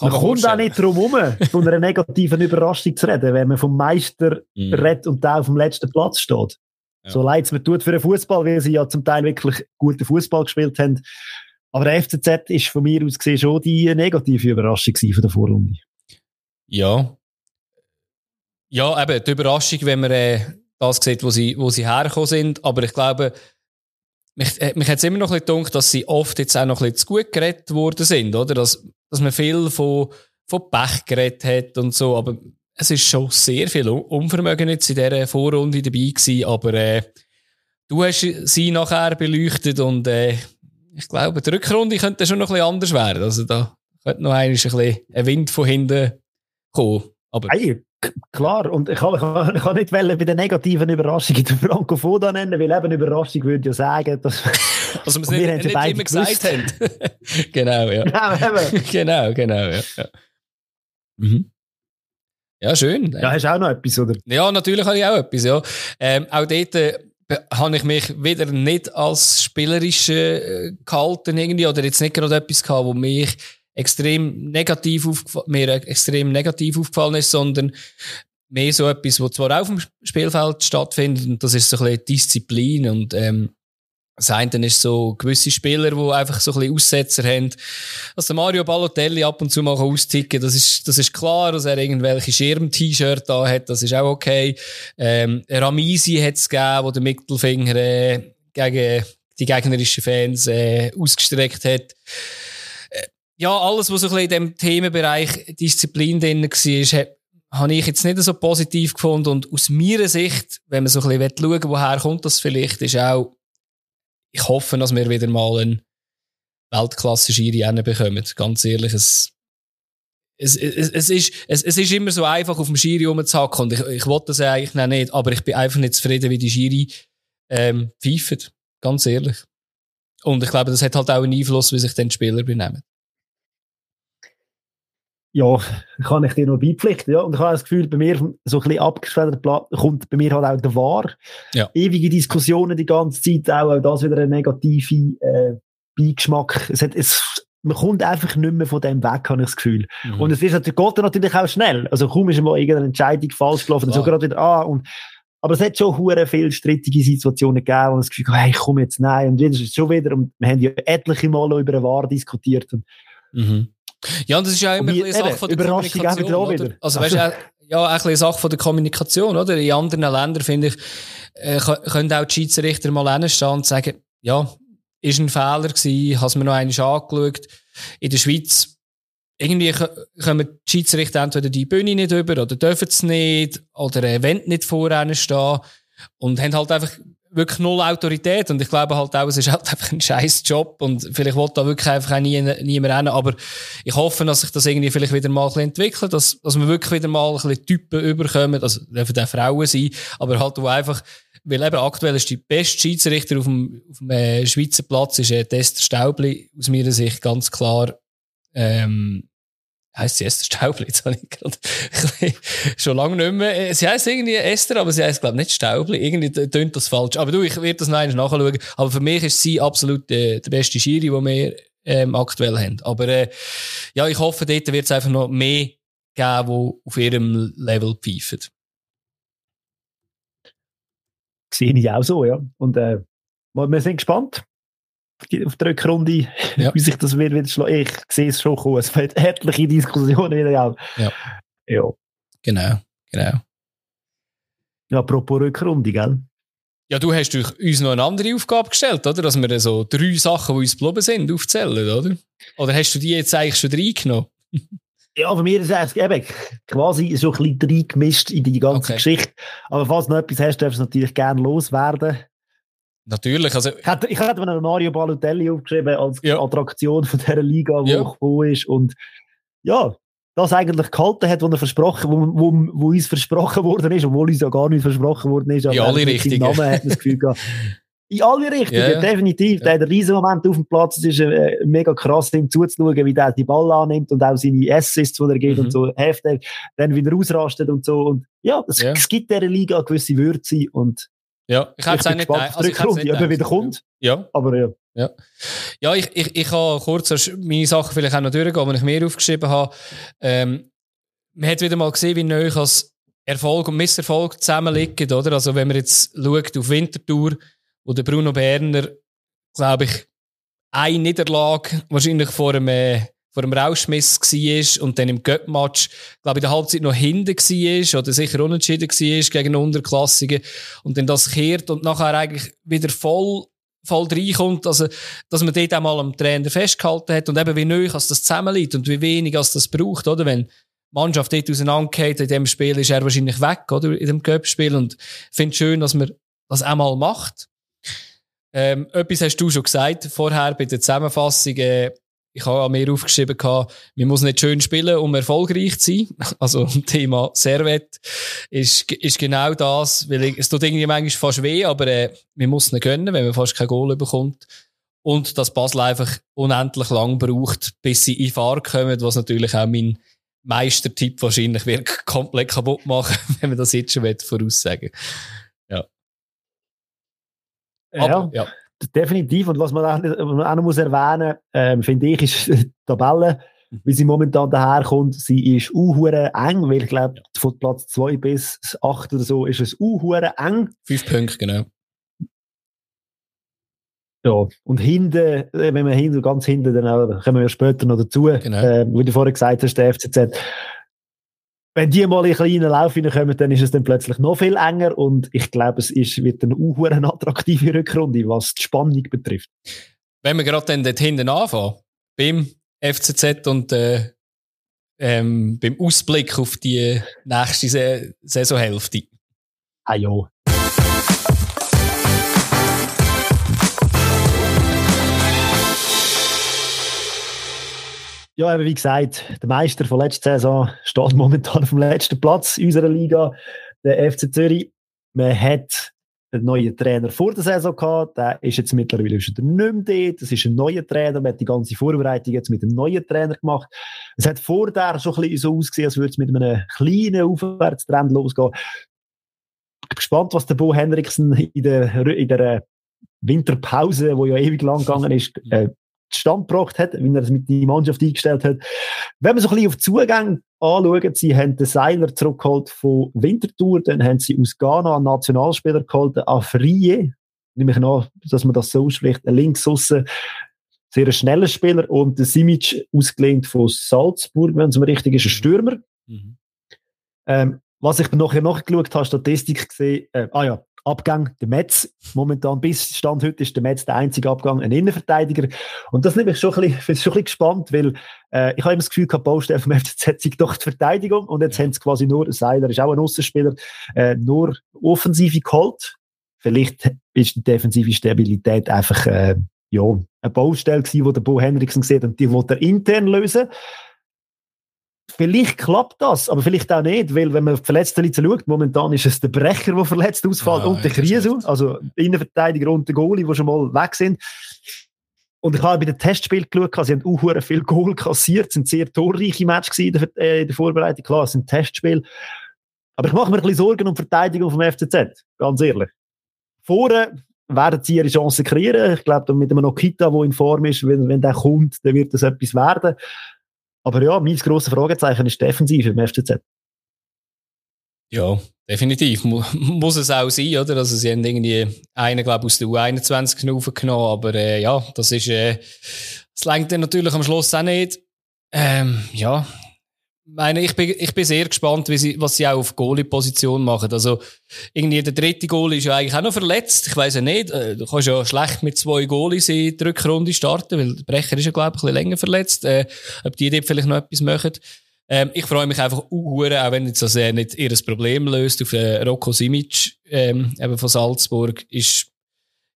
man kommt auch nicht drum herum, von einer negativen Überraschung zu reden, wenn man vom Meister mm. redet und der auf dem letzten Platz steht. Ja. So leid es mir tut für den Fußball, weil sie ja zum Teil wirklich guten Fußball gespielt haben. Aber der FCZ ist von mir aus gesehen schon die negative Überraschung von der Vorrunde. Ja. Ja, eben, die Überraschung, wenn man äh, das sieht, wo sie, wo sie hergekommen sind. Aber ich glaube, mich, äh, mich hat es immer noch ein bisschen gedacht, dass sie oft jetzt auch noch ein bisschen zu gut geredet worden sind, oder? Dass, dass man viel von, von Pech geredet hat und so. Aber es ist schon sehr viel Unvermögen jetzt in dieser Vorrunde dabei gewesen. Aber äh, du hast sie nachher beleuchtet und äh, ich glaube, die Rückrunde könnte schon noch ein bisschen anders werden. Also da könnte noch ein bisschen ein Wind von hinten kommen. Aber hey, klar, und ich kann, ich kann, ich kann nicht bei den negativen Überraschungen den Franco Foda nennen, weil eben Überraschung würde ja sagen, dass also wir nicht, nicht immer gesagt haben. genau, ja. Genau, genau, genau, ja. ja. Mhm. Ja, schön. Ja, hast du auch noch etwas, oder? Ja, natürlich habe ich auch etwas, ja. Ähm, auch dort äh, habe ich mich wieder nicht als spielerisch äh, gehalten irgendwie, oder jetzt nicht gerade etwas gehabt, wo mich extrem negativ mir extrem negativ aufgefallen ist, sondern mehr so etwas, was zwar auf dem Spielfeld stattfindet, und das ist so ein bisschen Disziplin und ähm, das eine ist so gewisse Spieler, die einfach so ein bisschen Aussetzer haben. Dass der Mario Balotelli ab und zu mal austicken das ist, das ist klar, dass er irgendwelche Schirm-T-Shirt da hat, das ist auch okay. Ähm, Ramisi hat es gegeben, wo der Mittelfinger äh, gegen die gegnerischen Fans äh, ausgestreckt hat ja, alles, was so ein bisschen in dem Themenbereich Disziplin drin war, habe ich jetzt nicht so positiv gefunden. Und aus meiner Sicht, wenn man so ein bisschen schauen will, woher kommt das vielleicht, ist auch, ich hoffe, dass wir wieder mal einen Weltklasse-Schiri bekommen. Ganz ehrlich, es, es, es, es, ist, es, es ist immer so einfach, auf dem Schiri rumzuhacken. Und ich, ich wollte das eigentlich nicht, aber ich bin einfach nicht zufrieden, wie die Schiri ähm, pfeifen. Ganz ehrlich. Und ich glaube, das hat halt auch einen Einfluss, wie sich dann die Spieler benehmen ja, kann ich dir noch beipflichten. Ja. Und ich habe das Gefühl, bei mir so ein bisschen abgeschwächt kommt bei mir halt auch der Wahr. Ja. Ewige Diskussionen die ganze Zeit, auch, auch das wieder ein negativer äh, Beigeschmack. Es hat, es, man kommt einfach nicht mehr von dem weg, habe ich das Gefühl. Mhm. Und es ist natürlich, geht natürlich auch schnell. Also kaum ist mal irgendeine Entscheidung falsch gelaufen, dann so gerade wieder, ah, und, aber es hat schon hure viele strittige Situationen gegeben, und das Gefühl, hey, ich komme jetzt nein, und wieder ist es schon wieder, und wir haben ja etliche Mal über eine Wahr diskutiert. Und, mhm. Ja, und das ist ja immer eine Sache von der Kommunikation. Auch wieder. Also, weißt du, ja, auch eine Sache von der Kommunikation, oder? In anderen Ländern, finde ich, äh, können auch die Schiedsrichter mal hinstehen und sagen, ja, ist ein Fehler gewesen, hast mir noch einmal angeschaut. In der Schweiz, irgendwie kommen die Schiedsrichter entweder die Bühne nicht über, oder dürfen es nicht, oder äh, wollen nicht vorne stehen, und haben halt einfach wirklich null Autorität. Und ich glaube halt auch, es ist halt einfach ein scheiß Job und vielleicht wollte da wirklich einfach auch nie, niemand rennen. Aber ich hoffe, dass sich das irgendwie vielleicht wieder mal ein bisschen entwickelt, dass, dass wir wirklich wieder mal ein bisschen Typen überkommen, also dürfen auch Frauen sein, aber halt wo einfach, weil eben aktuell ist die beste Schiedsrichter auf dem, auf dem äh, Schweizer Platz ist äh, Esther Staubli, aus meiner Sicht ganz klar, ähm, heisst sie Esther Staubli? Habe ich schon lange nicht mehr. Sie heisst irgendwie Esther, aber sie heisst, glaube ich, nicht Staubli. Irgendwie tönt das falsch. Aber du, ich werde das noch einmal nachschauen. Aber für mich ist sie absolut äh, der beste Schiri, den wir ähm, aktuell haben. Aber äh, ja, ich hoffe, dort wird es einfach noch mehr geben, die auf ihrem Level pfeifen. Sehe ich auch so, ja. Und äh, wir sind gespannt auf der Rückrunde, ja. wie sich das wird wieder schlagen. Ich sehe es schon kommen. Es wird etliche Diskussionen wieder ja. ja. Ja. Genau, genau. Ja, apropos Rückrunde, gell? Ja, du hast uns noch eine andere Aufgabe gestellt, oder? Dass wir so drei Sachen, die uns geblieben sind, aufzählen, oder? Oder hast du die jetzt eigentlich schon reingenommen? ja, für mich ist es eben quasi so ein bisschen reingemischt in die ganze okay. Geschichte. Aber falls du noch etwas hast, darfst du natürlich gerne loswerden. Natürlich. Also, ich hätte, ich hätte mir Mario Balotelli aufgeschrieben als ja. Attraktion von dieser Liga, die ja. gekommen ist. Und ja, das eigentlich gehalten hat, was er versprochen, wo, wo, wo uns versprochen worden ist, obwohl uns ja gar nicht versprochen worden ist. In alle Richtungen. Namen hat das Gefühl gehabt. In alle Richtungen, yeah. definitiv. Ja. Der hat einen riesen Moment auf dem Platz. Es ist äh, mega krass, ihm zuzuschauen, wie der die Ball annimmt und auch seine Assists, die er geht mhm. und so heftig, dann wieder ausrastet und so. Und ja, es, ja. es gibt dieser Liga eine gewisse Würze und ja, ich hätte es auch nicht gespannt, also ich Runde, ob er wieder kommt. Ja. Aber ja. Ja, ja ich, ich, ich kann kurz meine Sachen vielleicht auch noch durchgehen, die ich mir aufgeschrieben habe. Ähm, man hat wieder mal gesehen, wie neu als Erfolg und Misserfolg zusammenliegen, oder? Also, wenn man jetzt schaut auf Wintertour, wo der Bruno Berner, glaube ich, eine Niederlage wahrscheinlich vor einem, äh, vor einem Rauschmiss war und dann im Göttmatch, glaube ich, in der Halbzeit noch hinten war oder sicher unentschieden war gegen Unterklassigen und dann das kehrt und nachher eigentlich wieder voll voll reinkommt, also, dass man dort einmal am Trainer festgehalten hat und eben wie neu als das zusammenliegt und wie wenig als das braucht, oder? Wenn die Mannschaft dort auseinandergeht in dem Spiel, ist er wahrscheinlich weg, oder? In dem Cup-Spiel und ich finde schön, dass man das einmal macht. Ähm, etwas hast du schon gesagt vorher bei der Zusammenfassung. Äh, ich habe an mir aufgeschrieben, gehabt, man muss nicht schön spielen, um erfolgreich zu sein. Also, Thema Servet ist, ist genau das, weil ich, es tut irgendwie manchmal fast weh, aber äh, man muss nicht gönnen, wenn man fast kein Goal bekommt. Und dass Basel einfach unendlich lang braucht, bis sie in Fahrt kommen, was natürlich auch mein Meistertipp wahrscheinlich wird komplett kaputt machen, wenn man das jetzt schon voraussagen Ja. Aber, ja. Definitiv. Und was man auch, noch muss erwähnen ähm, finde ich, ist die Tabelle, wie sie momentan daherkommt. Sie ist uhure eng, weil ich glaube, von Platz 2 bis 8 oder so ist es uhure eng. Fünf Punkte, genau. Ja, und hinten, äh, wenn wir hinten, ganz hinten, dann auch, kommen wir später noch dazu, genau. äh, wie du vorher gesagt hast, der FCZ, wenn die mal in einen kleinen Lauf hineinkommen, dann ist es dann plötzlich noch viel enger und ich glaube, es ist, wird eine eine attraktive Rückrunde, was die Spannung betrifft. Wenn wir gerade dann dort hinten anfangen, beim FCZ und äh, ähm, beim Ausblick auf die nächste Saisonhälfte. Ah ja, Ja, wie gesagt, der Meister von letzter Saison steht momentan auf dem letzten Platz in unserer Liga, der FC Zürich. Man hat einen neuen Trainer vor der Saison gehabt, der ist jetzt mittlerweile schon nicht mehr dort. Das ist ein neuer Trainer, man hat die ganze Vorbereitung jetzt mit einem neuen Trainer gemacht. Es hat vor der schon ein bisschen so ausgesehen, als würde es mit einem kleinen Aufwärtstrend losgehen. Ich bin gespannt, was der Bo Henriksen in der, in der Winterpause, wo ja ewig lang gegangen ist, äh, Stand gebracht hat, wie er es mit der Mannschaft eingestellt hat. Wenn man so ein bisschen auf die Zugänge anschaut, sie haben den Seiler zurückgeholt von Winterthur, dann haben sie aus Ghana einen Nationalspieler geholt, den Afriye, nehme ich an, dass man das so ausspricht, ein Linksaussen, sehr ein schneller Spieler und der Simic ausgelehnt von Salzburg, wenn es mir richtig ist, ein Stürmer. Mhm. Ähm, was ich nachher nachgeschaut habe, Statistik gesehen, äh, ah ja, Abgang, der Metz. Momentan bis Stand heute ist der Metz der einzige Abgang, ein Innenverteidiger. Und das nehme ich schon ein bisschen, ich schon ein bisschen gespannt, weil äh, ich habe immer das Gefühl gehabt, Baustelle vom FCZ sei doch die Verteidigung und jetzt ja. haben sie quasi nur, Seiler ist auch ein Außenspieler, äh, nur Offensive geholt. Vielleicht ist die defensive Stabilität einfach äh, ja, eine Baustelle gewesen, die der Bo Henriksen sieht und die will er intern lösen. Vielleicht klappt das, aber vielleicht auch nicht, weil wenn man auf die Verletzten schaut, momentan ist es der Brecher, der verletzt ausfällt ah, und der Kriso, also der Innenverteidiger und der Goalie, die schon mal weg sind. Und ich habe bei den Testspielen geschaut, sie haben auch viel Goal kassiert, es sind sehr torreiche Matches in der, äh, in der Vorbereitung. Klar, es sind Testspiele. Aber ich mache mir ein bisschen Sorgen um die Verteidigung vom FCZ, ganz ehrlich. Vorne werden sie ihre Chancen kreieren. Ich glaube, mit einem Nokita, der in Form ist, wenn, wenn der kommt, dann wird das etwas werden. Aber ja, mein grosses Fragezeichen ist defensiv im FCZ. Ja, definitiv. Muss es auch sein, oder? Also, sie haben irgendwie einen, glaube ich, aus der U21 aufgenommen, aber äh, ja, das ist, äh, das lenkt dann natürlich am Schluss auch nicht. Ähm, ja, meine, ich bin, ich bin sehr gespannt, sie, was sie auch auf Goalie-Position machen. Also, irgendwie der dritte Goalie ist ja eigentlich auch noch verletzt. Ich weiß ja nicht. Äh, du kannst ja schlecht mit zwei Goalies in die Rückrunde starten, weil der Brecher ist ja, glaube ich, ein bisschen länger verletzt. Äh, ob die dort vielleicht noch etwas machen. Ähm, ich freue mich einfach uh, auch wenn jetzt das äh, nicht ihr Problem löst, auf äh, Rocco Simic, ähm, eben von Salzburg, ist,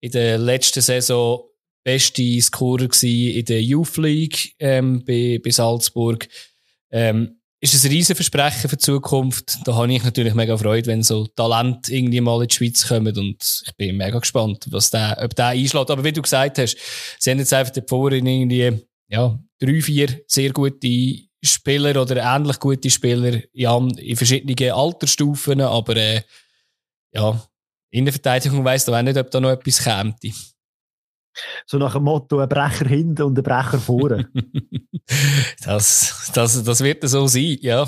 in der letzten Saison beste Scorer in der Youth League ähm, bei, bei Salzburg. Ähm, ist ein riesen Versprechen für die Zukunft. Da habe ich natürlich mega Freude, wenn so Talent irgendwie mal in die Schweiz kommen und ich bin mega gespannt, was der, ob der einschlägt. Aber wie du gesagt hast, sie haben jetzt einfach vorhin irgendwie, ja, drei, vier sehr gute Spieler oder ähnlich gute Spieler in, in verschiedenen Altersstufen, aber äh, ja, in der Verteidigung weiss du auch nicht, ob da noch etwas käme. So nach dem Motto, ein Brecher hinten und ein Brecher vorne. das, das, das wird so sein, ja.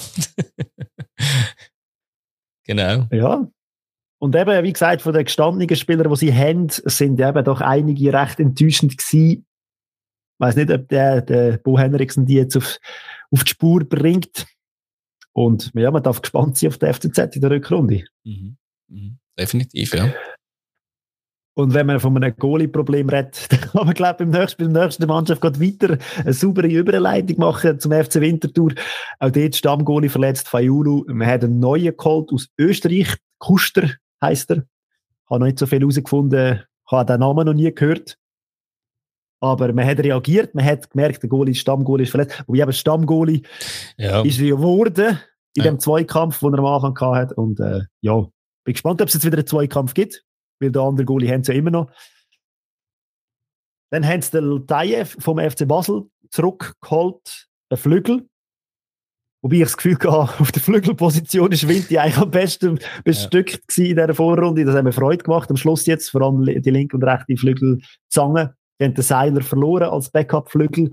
genau. Ja. Und eben, wie gesagt, von den gestandenen Spielern, die sie haben, sind eben doch einige recht enttäuschend gewesen. Ich weiss nicht, ob der, der Bo Henriksen die jetzt auf, auf die Spur bringt. Und ja, man darf gespannt sein auf die FCZ in der Rückrunde. Mhm. Mhm. Definitiv, ja. Und wenn man von einem Goalie-Problem redet, dann kann man, glaube ich, beim nächsten, beim nächsten Mannschaft gerade weiter eine saubere Überleitung machen zum FC Winterthur. Auch dort Stammgoalie verletzt, Fayulu. Man hat einen neuen geholt aus Österreich. Kuster heisst er. Ich habe noch nicht so viel herausgefunden. Ich habe den Namen noch nie gehört. Aber man hat reagiert, man hat gemerkt, der Goalie, Stammgoalie ist verletzt. Wobei eben Stammgoalie ja. ist er geworden in ja. dem Zweikampf, den er am Anfang hatte. Und äh, ja, bin gespannt, ob es jetzt wieder einen Zweikampf gibt weil der andere Goalie haben sie ja immer noch. Dann haben sie den Tayev vom FC Basel zurückgeholt, den Flügel. Wobei ich das Gefühl hatte, auf der Flügelposition ist Winti eigentlich am besten bestückt ja. in dieser Vorrunde. Das haben wir Freude gemacht. Am Schluss jetzt, vor allem die linke und rechte Flügelzange. Die haben den Seiler verloren als Backup-Flügel.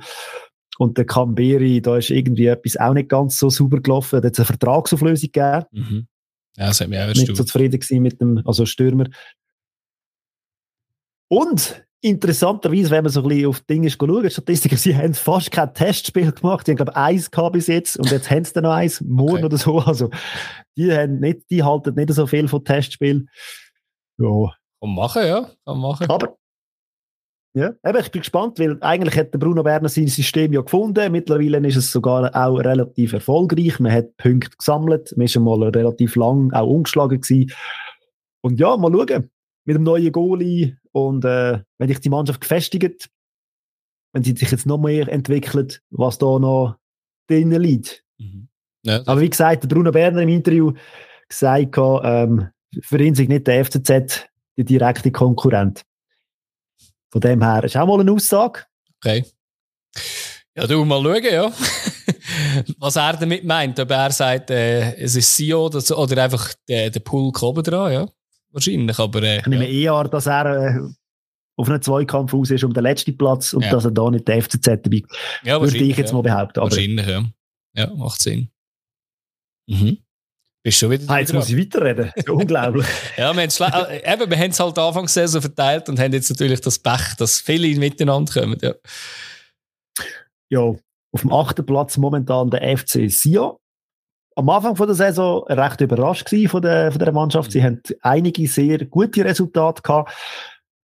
Und der Camberi, da ist irgendwie etwas auch nicht ganz so super gelaufen. Da hat es eine Vertragsauflösung gegeben. Mhm. Ja, das hat mich auch Nicht so zufrieden gewesen mit dem, also Stürmer. Und interessanterweise, wenn man so ein bisschen auf Dinge schaut, Statistiker, sie haben fast kein Testspiel gemacht. Die haben, glaube ich, eins gehabt bis jetzt und jetzt haben sie dann noch eins, morgen okay. oder so. Also, die, haben nicht, die halten nicht so viel von Testspielen. Ja. Kann machen, ja. Kann machen. Aber, ja, eben, ich bin gespannt, weil eigentlich hat der Bruno Werner sein System ja gefunden. Mittlerweile ist es sogar auch relativ erfolgreich. Man hat Punkte gesammelt. Man ist schon mal relativ lang auch umgeschlagen gewesen. Und ja, mal schauen mit dem neuen Goalie und äh, wenn sich die Mannschaft gefestigt, wenn sie sich jetzt noch mehr entwickelt, was da noch drinnen liegt. Mhm. Ja, Aber wie gesagt, der Bruno Berner im Interview gesagt, ähm, für ihn sind nicht der FCZ die direkte Konkurrent. Von dem her ist auch mal eine Aussage. Okay. Ja, du mal schauen, ja. Was er damit meint. Ob er sagt, äh, es ist CEO oder, oder einfach der, der Pool oben dran, ja. Wahrscheinlich, aber. Äh, ich nehme ja. eher, dass er äh, auf einem Zweikampf aus ist um den letzten Platz und ja. dass er da nicht der FCZ dabei ja, Würde ich jetzt mal behaupten. Aber wahrscheinlich, ja. Ja, macht Sinn. Mhm. Bist schon wieder. Ah, jetzt muss ich weiterreden. Unglaublich. ja, wir, äh, eben, wir haben es halt Anfangssaison verteilt und haben jetzt natürlich das Pech, dass viele miteinander kommen. Ja. ja, auf dem achten Platz momentan der FC Sion am Anfang von der Saison recht überrascht von der, von der Mannschaft. Sie haben einige sehr gute Resultate gehabt.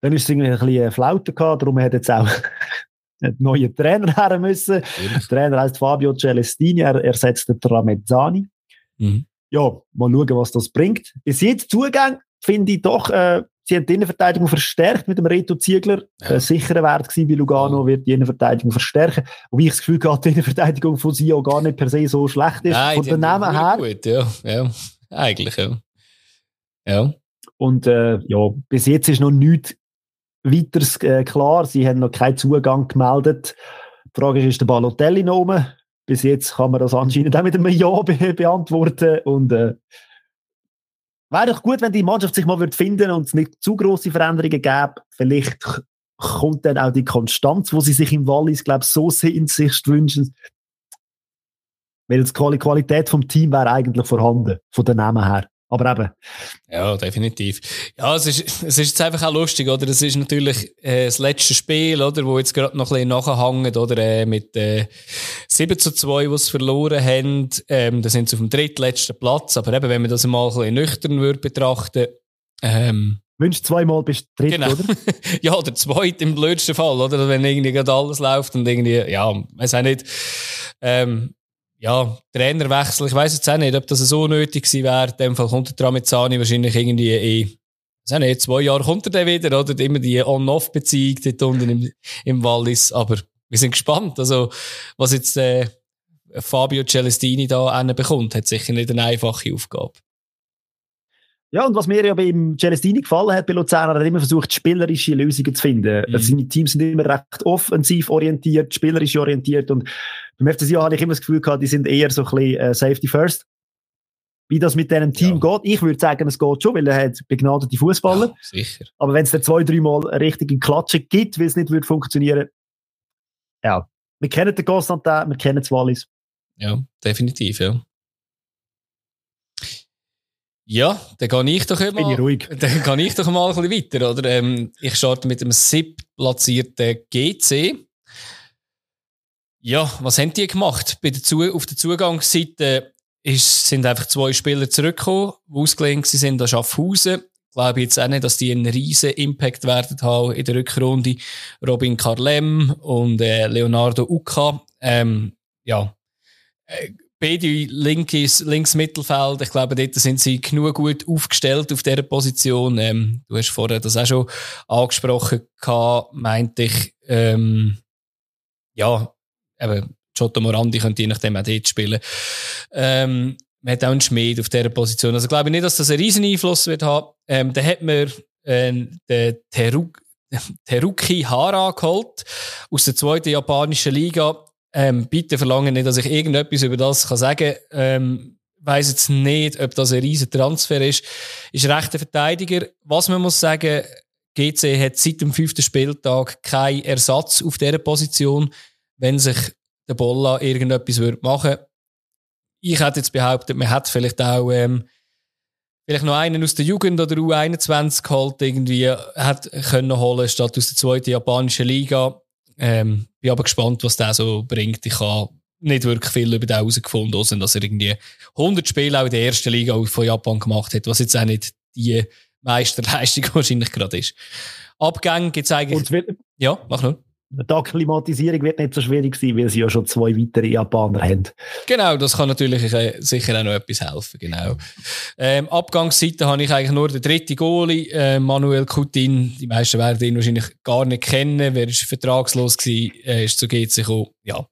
Dann ist es irgendwie ein bisschen Flaute gehabt, darum hat jetzt auch einen neuen Trainer her müssen. Der Trainer heißt Fabio Celestini, er ersetzt den Tramezzani. Mhm. Ja, mal schauen, was das bringt. Bis jetzt Zugang finde ich doch äh, Sie haben die Innenverteidigung verstärkt mit dem Reto Ziegler. Ja. Ein sicherer Wert gewesen bei Lugano, wird die Innenverteidigung verstärken. Wobei ich das Gefühl habe, die Innenverteidigung von Sio gar nicht per se so schlecht ist. Nein, von den Namen her. Gut, ja. ja. Eigentlich, ja. Ja. Und äh, ja, bis jetzt ist noch nichts weiteres äh, klar. Sie haben noch keinen Zugang gemeldet. Die Frage ist, ist der Balotelli noch oben? Bis jetzt kann man das anscheinend auch mit einem Ja be beantworten. Und äh, Wäre doch gut, wenn die Mannschaft sich mal finden und es nicht zu große Veränderungen gäbe. Vielleicht kommt dann auch die Konstanz, wo sie sich im Wallis, glaube ich, so sehnsüchtig wünschen. Weil die Qualität vom Team wäre eigentlich vorhanden, von den Namen her. Aber eben. Ja, definitiv. Ja, es ist, es ist jetzt einfach auch lustig, oder? Es ist natürlich äh, das letzte Spiel, oder? Wo jetzt gerade noch ein bisschen nachhängt, oder? Äh, mit äh, 7 zu 2, die sie verloren haben. Ähm, da sind sie auf dem drittletzten Platz. Aber eben, wenn man das mal ein bisschen nüchtern würde betrachten, ähm, Wünschst zweimal bist du dritt, genau. oder? ja, oder zweit im blödsten Fall, oder? Wenn irgendwie gerade alles läuft und irgendwie, ja, weiß auch nicht. Ähm, ja, Trainerwechsel, ich weiß jetzt auch nicht, ob das so nötig gewesen wäre. In dem Fall kommt der Tramezzani wahrscheinlich irgendwie in sind nicht, zwei Jahre kommt er dann wieder, oder? Immer die On-Off-Beziehung dort unten im, im Wallis. Aber wir sind gespannt. Also, was jetzt, äh, Fabio Celestini da bekommt, hat sicher nicht eine einfache Aufgabe. Ja, und was mir ja beim Celestini gefallen hat bei Luzern, er hat immer versucht, spielerische Lösungen zu finden. Mhm. Seine Teams sind immer recht offensiv orientiert, spielerisch orientiert und beim FCC habe ich immer das Gefühl gehabt, die sind eher so ein bisschen äh, Safety First. Wie das mit diesem Team ja. geht, ich würde sagen, es geht schon, weil er hat begnadete Fußballer. Ja, sicher. Aber wenn es da zwei, dreimal eine richtige Klatsche gibt, weil es nicht würde funktionieren, ja. Wir kennen den Constantin, wir kennen das Wallis. Ja, definitiv, ja. Ja, dann gehe ich doch immer. Bin ich ruhig. Dann gehe ich doch mal ein bisschen weiter, oder? Ähm, ich starte mit dem SIP platzierten GC. Ja, was haben die gemacht? Bei der Zu auf der Zugangsseite ist, sind einfach zwei Spieler zurückgekommen, die ausgelehnt sind an Schaffhausen. Ich glaube jetzt auch nicht, dass die einen riesen Impact werden haben in der Rückrunde. Robin Carlem und äh, Leonardo Uca. Ähm, ja, äh, beide linkes, links Mittelfeld. Ich glaube, dort sind sie genug gut aufgestellt auf dieser Position. Ähm, du hast vorher das auch schon angesprochen gehabt, meinte ich, ähm, ja, eben, Giotto Morandi könnte je nachdem auch dort spielen. Ähm, man hat auch einen Schmied auf dieser Position. Also glaube ich nicht, dass das einen riesen Einfluss wird haben. Ähm, dann hat man äh, den Teruki Hara geholt aus der zweiten japanischen Liga. Ähm, bitte verlange nicht, dass ich irgendetwas über das kann sagen kann. Ähm, weiß jetzt nicht, ob das ein riesen Transfer ist. Ist rechter Verteidiger. Was man muss sagen, GC hat seit dem fünften Spieltag keinen Ersatz auf dieser Position. Wenn sich der Bolla irgendetwas würde machen Ich hätte jetzt behauptet, man hätte vielleicht auch ähm, vielleicht noch einen aus der Jugend oder U21 geholt, irgendwie hat können holen, statt aus der zweiten japanischen Liga. Ähm, bin aber gespannt, was der so bringt. Ich habe nicht wirklich viel über den herausgefunden, außer dass er irgendwie 100 Spiele auch in der ersten Liga von Japan gemacht hat, was jetzt auch nicht die Meisterleistung wahrscheinlich gerade ist. Abgänge gibt es eigentlich... ja, mach nur. Die Akklimatisierung wird nicht so schwierig sein, weil sie ja schon zwei weitere Japaner haben. Genau, das kann natürlich sicher auch noch etwas helfen. Genau. Ähm, Abgangsseite habe ich eigentlich nur den dritten Goalie, äh, Manuel Coutin. Die meisten werden ihn wahrscheinlich gar nicht kennen. Wer ist vertragslos gewesen, äh, ist zu GC gekommen. Ja.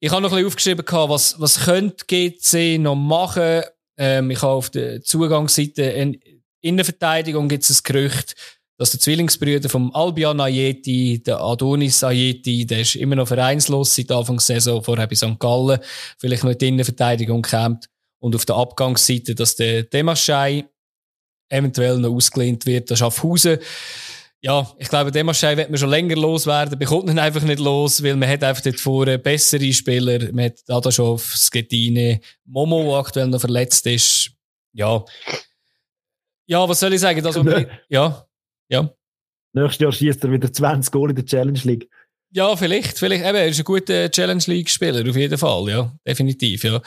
Ich habe noch ein bisschen aufgeschrieben, was, was könnte GC noch machen. Ähm, ich habe auf der Zugangsseite in Innenverteidigung gibt es ein Gerücht, dass der Zwillingsbrüder vom Albion Ayeti, der Adonis Ayeti, der ist immer noch vereinslos seit Anfang der Saison, vorher bei St. Gallen, vielleicht noch in die Innenverteidigung kommt. Und auf der Abgangsseite, dass der Demaschei eventuell noch ausgelehnt wird, der Schaffhausen. Ja, ich glaube, Demaschei wird man schon länger loswerden, bekommt ihn einfach nicht los, weil man hat einfach dort vorne bessere Spieler, man hat Adaschow, Skettine, Momo, der aktuell noch verletzt ist. Ja. Ja, was soll ich sagen? Das, ja. Ja. Nächstes Jahr schießt er wieder 20 Goal in der Challenge League. Ja, vielleicht, vielleicht, eben, er ist ein guter Challenge League-Spieler, auf jeden Fall, ja, definitiv, ja.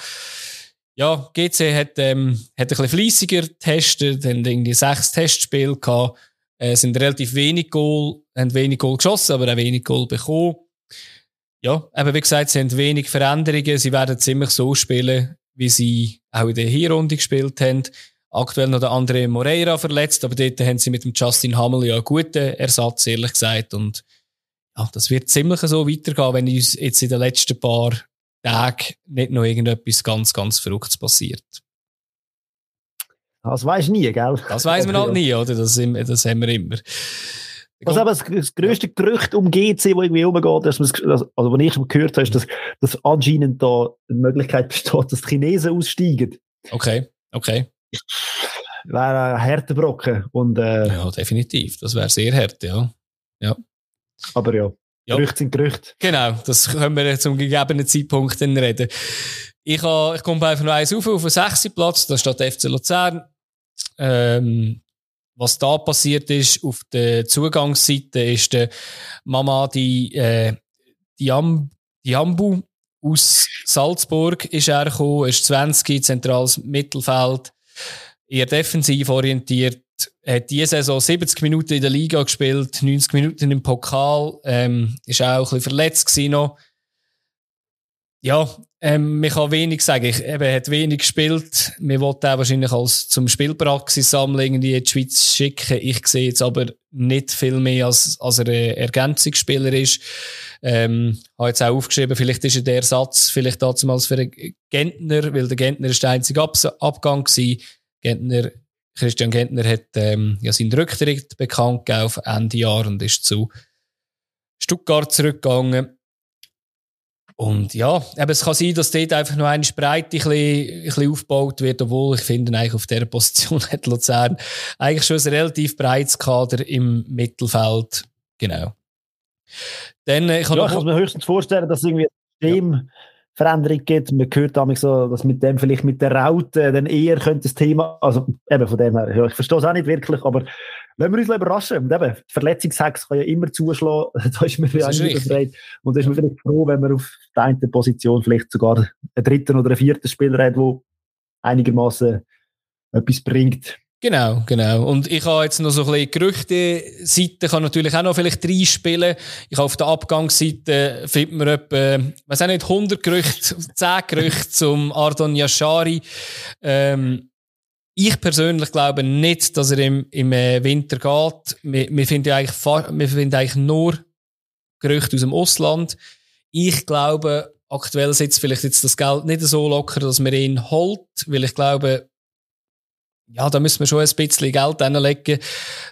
Ja, GC hat, ähm, hat ein bisschen fleissiger getestet, haben irgendwie sechs Testspiele gehabt, äh, sind relativ wenig Goal, haben wenig Goal geschossen, aber auch wenig Goal bekommen. Ja, eben wie gesagt, sie haben wenig Veränderungen, sie werden ziemlich so spielen, wie sie auch in der Hinrunde gespielt haben. Aktuell noch der André Moreira verletzt, aber dort haben sie mit dem Justin Hammel ja einen guten Ersatz, ehrlich gesagt. Und ja, das wird ziemlich so weitergehen, wenn uns jetzt in den letzten paar Tagen nicht noch irgendetwas ganz, ganz Verrücktes passiert. Das weiß nie, gell? Das weiß man halt nie, oder? Das, das haben wir immer. Was aber das, das grösste Gerücht um GC, wo irgendwie umgeht, dass man, also, was ich schon gehört habe, ist, dass, dass anscheinend da eine Möglichkeit besteht, dass die Chinesen aussteigen. Okay, okay wäre ein harter Brocken. Und, äh, ja, definitiv. Das wäre sehr hart, ja. ja. Aber ja, ja. Gerüchte sind Gerüchte. Genau, das können wir zum gegebenen Zeitpunkt dann reden. Ich, ha, ich komme einfach noch eins auf, auf den 6. Platz, da steht der FC Luzern. Ähm, was da passiert ist, auf der Zugangsseite ist der Mama die, äh, Diam, Diambu aus Salzburg ist er gekommen, ist 20, zentrales Mittelfeld eher defensiv orientiert. Hat diese Saison 70 Minuten in der Liga gespielt, 90 Minuten im Pokal, ähm, ist auch ein bisschen verletzt gewesen noch. Ja, ähm, man kann wenig sagen. Ich, eben, hat wenig gespielt. Wir wollten auch wahrscheinlich als zum Spielpraxis sammeln in die Schweiz schicken. Ich sehe jetzt aber nicht viel mehr, als, als er ein Ergänzungsspieler ist. Ähm, habe jetzt auch aufgeschrieben, vielleicht ist er der Satz, vielleicht damals für den Gentner, weil der Gentner ist der einzige Ab Abgang gewesen. Gentner, Christian Gentner hat ähm, ja seinen Rücktritt bekannt gegeben auf Ende Jahr und ist zu Stuttgart zurückgegangen. Und ja, eben, es kann sein, dass dort einfach noch eine Breite ein bisschen, ein bisschen aufgebaut wird, obwohl ich finde, eigentlich auf dieser Position hat Luzern eigentlich schon ein relativ breites Kader im Mittelfeld. Genau. Dann, äh, ich kann, ja, kann mir höchstens vorstellen, dass es irgendwie Systemveränderung ja. gibt. Man hört damals so, dass mit dem vielleicht mit der Raute dann eher könnte das Thema, also eben von dem her, ja, ich verstehe es auch nicht wirklich, aber wenn wir uns überraschen, und eben, Verletzungshex kann ja immer zuschlagen, da ist man nicht befreit. Und da ist man vielleicht froh, wenn man auf der einen Position vielleicht sogar einen dritten oder einen vierten Spieler hat, der einigermaßen etwas bringt. Genau, genau. Und ich habe jetzt noch so ein bisschen Gerüchte-Seite, kann natürlich auch noch vielleicht drei spielen. Ich habe auf der Abgangsseite findet man etwa, weiß auch nicht, 100 Gerüchte, 10 Gerüchte zum Ardon Yashari. Ähm, ich persönlich glaube nicht, dass er im, im äh, Winter geht. Wir, wir, finden eigentlich, wir finden eigentlich nur Gerüchte aus dem Ausland. Ich glaube, aktuell sitzt vielleicht jetzt das Geld nicht so locker, dass man ihn holt, weil ich glaube, ja, da müssen wir schon ein bisschen Geld hinlegen,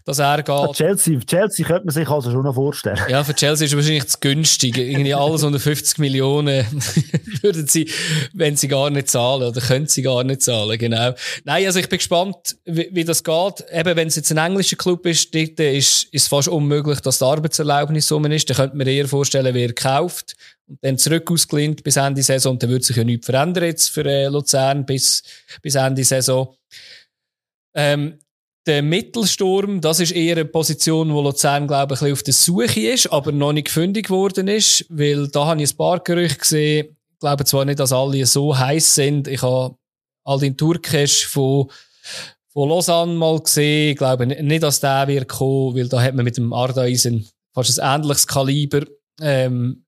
dass er geht. Für Chelsea, Chelsea könnte man sich also schon noch vorstellen. Ja, für Chelsea ist es wahrscheinlich zu günstig. Irgendwie alles unter 50 Millionen würden sie, wenn sie gar nicht zahlen, oder können sie gar nicht zahlen, genau. Nein, also ich bin gespannt, wie, wie das geht. Eben, wenn es jetzt ein englischer Club ist, dort ist, ist es fast unmöglich, dass die Arbeitserlaubnis so ist. Dann könnte man eher vorstellen, wer kauft und dann zurück ausgelehnt bis Ende Saison. Dann würde sich ja nichts verändern jetzt für äh, Luzern bis, bis Ende Saison. Ähm, der Mittelsturm, das ist eher eine Position, wo Luzern, glaube ich, ein bisschen auf der Suche ist, aber noch nicht fündig geworden ist, weil da habe ich ein paar Gerüchte gesehen. Ich glaube zwar nicht, dass alle so heiß sind. Ich habe Aldin Turkisch von, von Lausanne mal gesehen. Ich glaube nicht, dass der wird kommen, weil da hat man mit dem Ardaisen fast ein ähnliches Kaliber. Ähm,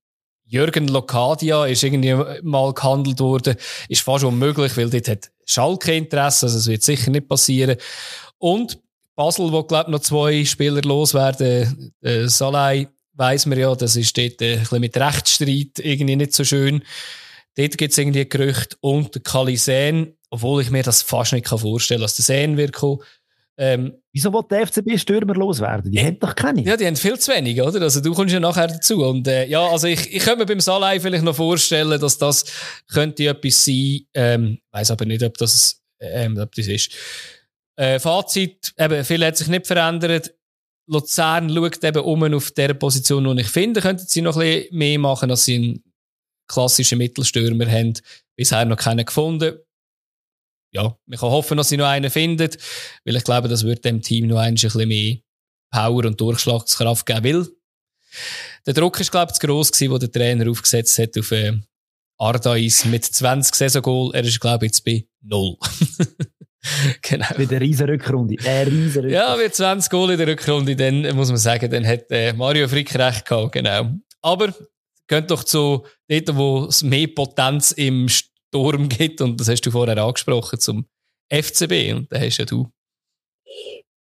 Jürgen Locadia ist irgendwie mal gehandelt worden, ist fast unmöglich, weil dort hat Schalke Interesse, also es wird sicher nicht passieren. Und Basel, wo glaube noch zwei Spieler loswerden, äh, Salai weiss man ja, das ist dort äh, ein bisschen mit Rechtsstreit irgendwie nicht so schön. Dort gibt es irgendwie Gerüchte und der Kalisen, obwohl ich mir das fast nicht vorstellen kann, dass der Sen wird kommen. Ähm, Wieso will der FCB Stürmer loswerden? Die haben doch keine. Ja, die haben viel zu wenig, oder? Also du kommst ja nachher dazu. Und äh, ja, also ich, ich könnte mir beim Salai vielleicht noch vorstellen, dass das könnte etwas sein. Ähm, weiß aber nicht, ob das, ähm, ob das ist. Äh, Fazit, eben, viel hat sich nicht verändert. Luzern schaut eben um auf der Position, wo ich finde, könnten sie noch ein bisschen mehr machen, als sie einen klassischen Mittelstürmer haben. Bisher noch keinen gefunden ja, man kann hoffen, dass sie noch einen findet, weil ich glaube, das wird dem Team noch ein bisschen mehr Power und Durchschlagskraft geben will. Der Druck ist, glaube ich, zu gross gewesen, wo der Trainer aufgesetzt hat auf äh, Ardais mit 20 Saisongoal. Er ist, glaube ich, jetzt bei 0. genau. Mit einer riesen Rückrunde. Riesen Rückrunde. Ja, mit 20 Goal in der Rückrunde, dann muss man sagen, dann hat äh, Mario Frick recht gehabt, genau. Aber geht doch zu dort, wo es mehr Potenz im Sturm gibt. Und das hast du vorher angesprochen zum FCB. Und da hast ja du.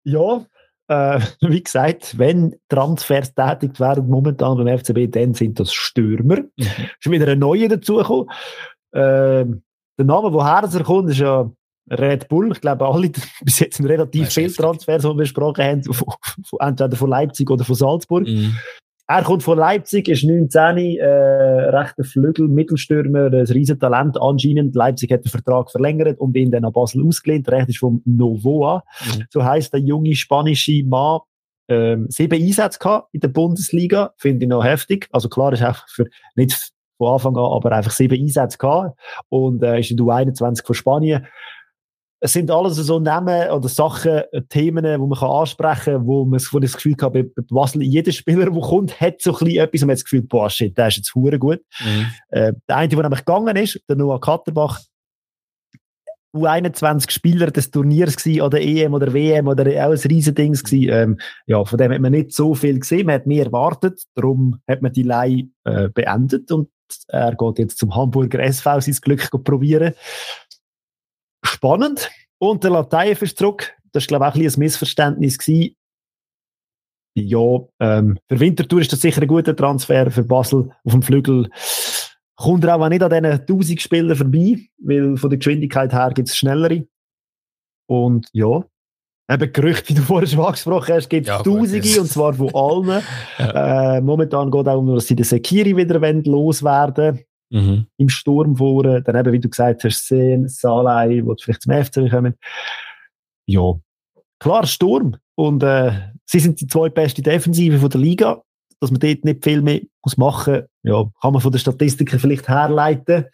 Ja, äh, wie gesagt, wenn Transfers tätigt werden momentan beim FCB, dann sind das Stürmer. Mhm. Ist wieder ein neuer dazugekommen. Äh, der Name, woher er kommt, ist ja Red Bull. Ich glaube, alle bis jetzt relativ viele Transfers, die wir besprochen haben, von, entweder von Leipzig oder von Salzburg. Mhm. Er kommt von Leipzig, ist 19, äh, rechter Flügel, Mittelstürmer, ein Riesentalent anscheinend. Leipzig hat den Vertrag verlängert und ihn dann an Basel ausgelehnt. Recht ist vom Novoa. Mhm. So heisst der junge spanische Mann, ähm, sieben Einsätze gehabt in der Bundesliga. Finde ich noch heftig. Also klar, ist einfach für, nicht von Anfang an, aber einfach sieben Einsätze gehabt. Und, äh, ist in der U21 von Spanien es sind alles so Namen oder Sachen, äh, Themen, die man kann ansprechen kann, wo man wo das Gefühl hat, bei, Basel, jeder Spieler, der kommt, hat so ein bisschen etwas und man hat das Gefühl, boah, shit, der ist jetzt hure gut. Mhm. Äh, der eine, der nämlich gegangen ist, der Noah Katterbach, U21 Spieler des Turniers gewesen, oder EM oder WM oder auch ein Riesendings gewesen. Ähm, ja, von dem hat man nicht so viel gesehen, man hat mehr erwartet, darum hat man die Leih äh, beendet und Er geht jetzt zum Hamburger SV sein Glück probieren. Spannend. Und der Lateif ist zurück. Das war, glaube ich, auch ein, ein Missverständnis. Gewesen. Ja, ähm, für Winterthur ist das sicher ein guter Transfer. Für Basel auf dem Flügel kommt er auch nicht an diesen 1000 Spielern vorbei, weil von der Geschwindigkeit her gibt es schnellere. Und ja, eben Gerüchte, wie du vorher schon angesprochen hast, gibt es ja, Tausende, gut, und zwar von allen. ja. äh, momentan geht es auch um, dass sie den Sekiri wieder loswerden mhm. im Sturm vorne. Dann eben, wie du gesagt hast, Sen, Salai, die vielleicht zum FC kommen. Ja, klar, Sturm. Und äh, sie sind die zwei beste Defensive von der Liga. Dass man dort nicht viel mehr muss machen ja, kann man von den Statistiken vielleicht herleiten.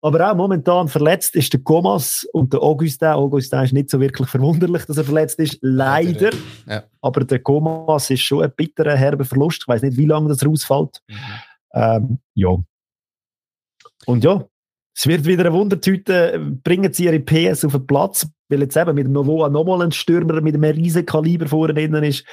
Aber auch momentan verletzt ist der Comas und der Augustin. Augustin ist nicht so wirklich verwunderlich, dass er verletzt ist. Leider. Ja. Aber der Comas ist schon ein bitterer, herber Verlust. Ich weiß nicht, wie lange das rausfällt. Mhm. Ähm, ja. Und ja, es wird wieder eine Wundertüte. Bringen sie ihre PS auf den Platz, weil jetzt eben mit dem Novoa nochmal ein Stürmer mit einem riesen Kaliber vorne drin ist.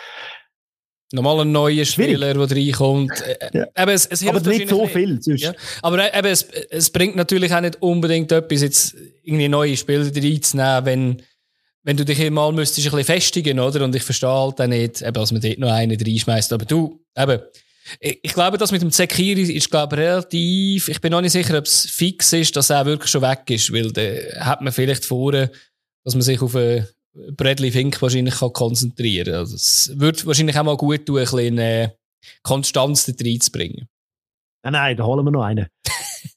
Nochmal ein neuer Spieler, der reinkommt. Äh, ja. Eben, es, es aber nicht so viel. Ja. Aber eben, es, es bringt natürlich auch nicht unbedingt etwas, jetzt irgendwie neue Spieler reinzunehmen, wenn, wenn du dich mal müsstest ein bisschen festigen, oder? Und ich verstehe halt auch nicht, eben, dass man dort noch einen reinschmeißt. Aber du, eben, ich glaube, das mit dem Zekiri ist, glaube ich, relativ, ich bin noch nicht sicher, ob es fix ist, dass er wirklich schon weg ist, weil da hat man vielleicht vor, dass man sich auf eine Bradley Fink wahrscheinlich kann konzentrieren kann. Also es würde wahrscheinlich auch mal gut tun, ein bisschen äh, Konstanz da reinzubringen. Nein, nein, da holen wir noch einen.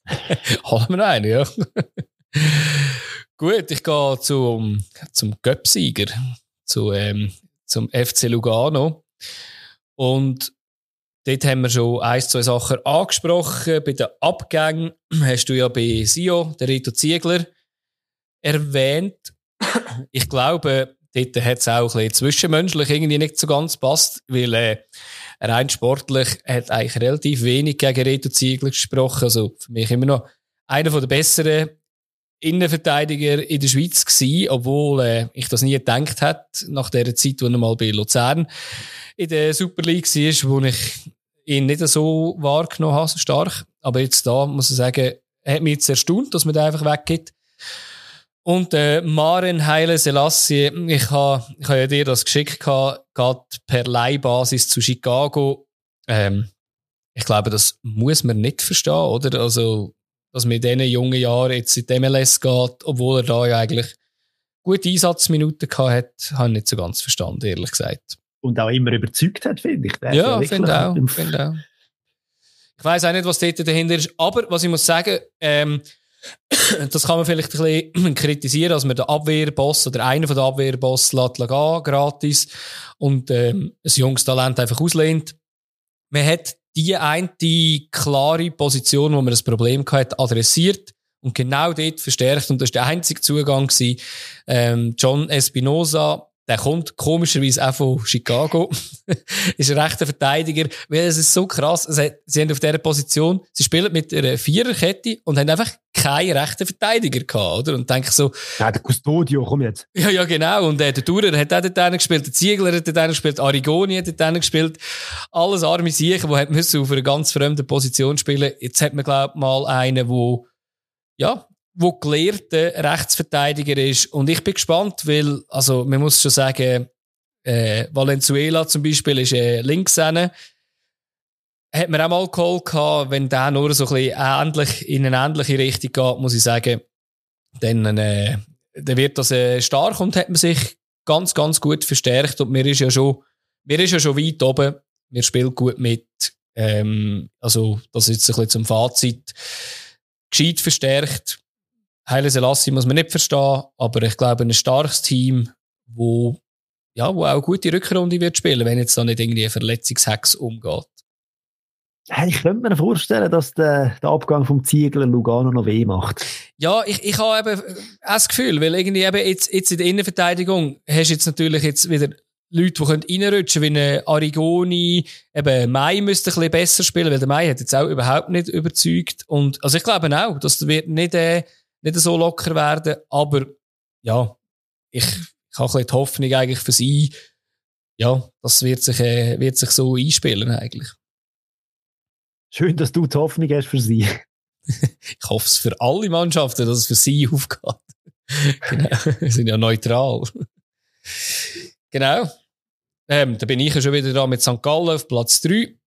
holen wir noch einen, ja. gut, ich gehe zum, zum Göpsieger, zu, ähm, zum FC Lugano. Und dort haben wir schon ein, zwei Sachen angesprochen. Bei den Abgängen hast du ja bei Sio, der Rito Ziegler, erwähnt ich glaube, dort hat es auch ein bisschen zwischenmenschlich irgendwie nicht so ganz passt, weil äh, rein sportlich hat eigentlich relativ wenig gegen Reto Ziegler gesprochen. Also für mich immer noch einer der besseren Innenverteidiger in der Schweiz gewesen, obwohl äh, ich das nie gedacht hätte, nach der Zeit, wo er mal bei Luzern in der Super League war, wo ich ihn nicht so wahrgenommen habe, so stark. Aber jetzt da muss ich sagen, hat mich jetzt erstaunt, dass man da einfach weggeht. Und äh, Maren Heile Selassie, ich habe ich ha ja dir das geschickt geht per Leihbasis zu Chicago. Ähm, ich glaube, das muss man nicht verstehen, oder? Also, dass man in diesen jungen Jahren jetzt in die MLS geht, obwohl er da ja eigentlich gute Einsatzminuten gehabt hat, habe ich nicht so ganz verstanden, ehrlich gesagt. Und auch immer überzeugt hat, finde ich. ja, finde auch, find auch. Ich weiß auch nicht, was dort dahinter ist, aber was ich muss sagen, ähm, das kann man vielleicht ein bisschen kritisieren, dass man den Abwehrboss oder einen von den Abwehrboss lässt gehen, gratis und ähm, ein junges Talent einfach auslehnt. Man hat die eine klare Position, wo man das Problem hatte, adressiert und genau dort verstärkt. Und das war der einzige Zugang. Gewesen. Ähm, John Espinosa der kommt komischerweise auch von Chicago. ist ein rechter Verteidiger. Weil es ist so krass. Sie haben auf dieser Position, sie spielen mit einer Viererkette und haben einfach keinen rechten Verteidiger gehabt, oder? Und denke so. Ja, der Custodio, komm jetzt. Ja, ja, genau. Und äh, der Durer hat auch dort gespielt, der Ziegler hat dort gespielt, Arigoni hat dort gespielt. Alles arme Siechen, die müssen auf einer ganz fremden Position spielen. Jetzt hat man, glaube ich, mal einen, wo, ja, wo gelehrter Rechtsverteidiger ist. Und ich bin gespannt, weil, also, man muss schon sagen, äh, Valenzuela zum Beispiel ist äh, links hinten. Hat man auch mal geholt gehabt, wenn der nur so ein bisschen ähnlich, in eine ähnliche Richtung geht, muss ich sagen, dann, äh, dann wird das äh, stark und hat man sich ganz, ganz gut verstärkt. Und mir ist ja schon, mir ist ja schon weit oben. Wir spielen gut mit. Ähm, also, das ist jetzt ein bisschen zum Fazit. Gescheit verstärkt Heile Selassie muss man nicht verstehen, aber ich glaube, ein starkes Team, wo, ja, wo auch gute Rückrunde wird spielen, wenn jetzt da nicht irgendwie ein Verletzungshex umgeht. Ich könnte mir vorstellen, dass der, der Abgang vom Ziegler Lugano noch weh macht. Ja, ich, ich habe eben das Gefühl, weil irgendwie eben jetzt, jetzt in der Innenverteidigung hast du jetzt natürlich jetzt wieder Leute, die können reinrutschen wie eine Arigoni, eben Mai müsste ein bisschen besser spielen, weil der Mai hat jetzt auch überhaupt nicht überzeugt. Und, also ich glaube auch, das wird nicht, äh, nicht so locker werden. Aber ja, ich, ich habe die Hoffnung eigentlich für sie, ja, das wird sich, äh, wird sich so einspielen eigentlich. Schön, dass du die Hoffnung hast für sie. ich hoffe es für alle Mannschaften, dass es für sie aufgeht. genau, wir sind ja neutral. genau. Ähm, da bin ich ja schon wieder da mit St. Gallen auf Platz 3.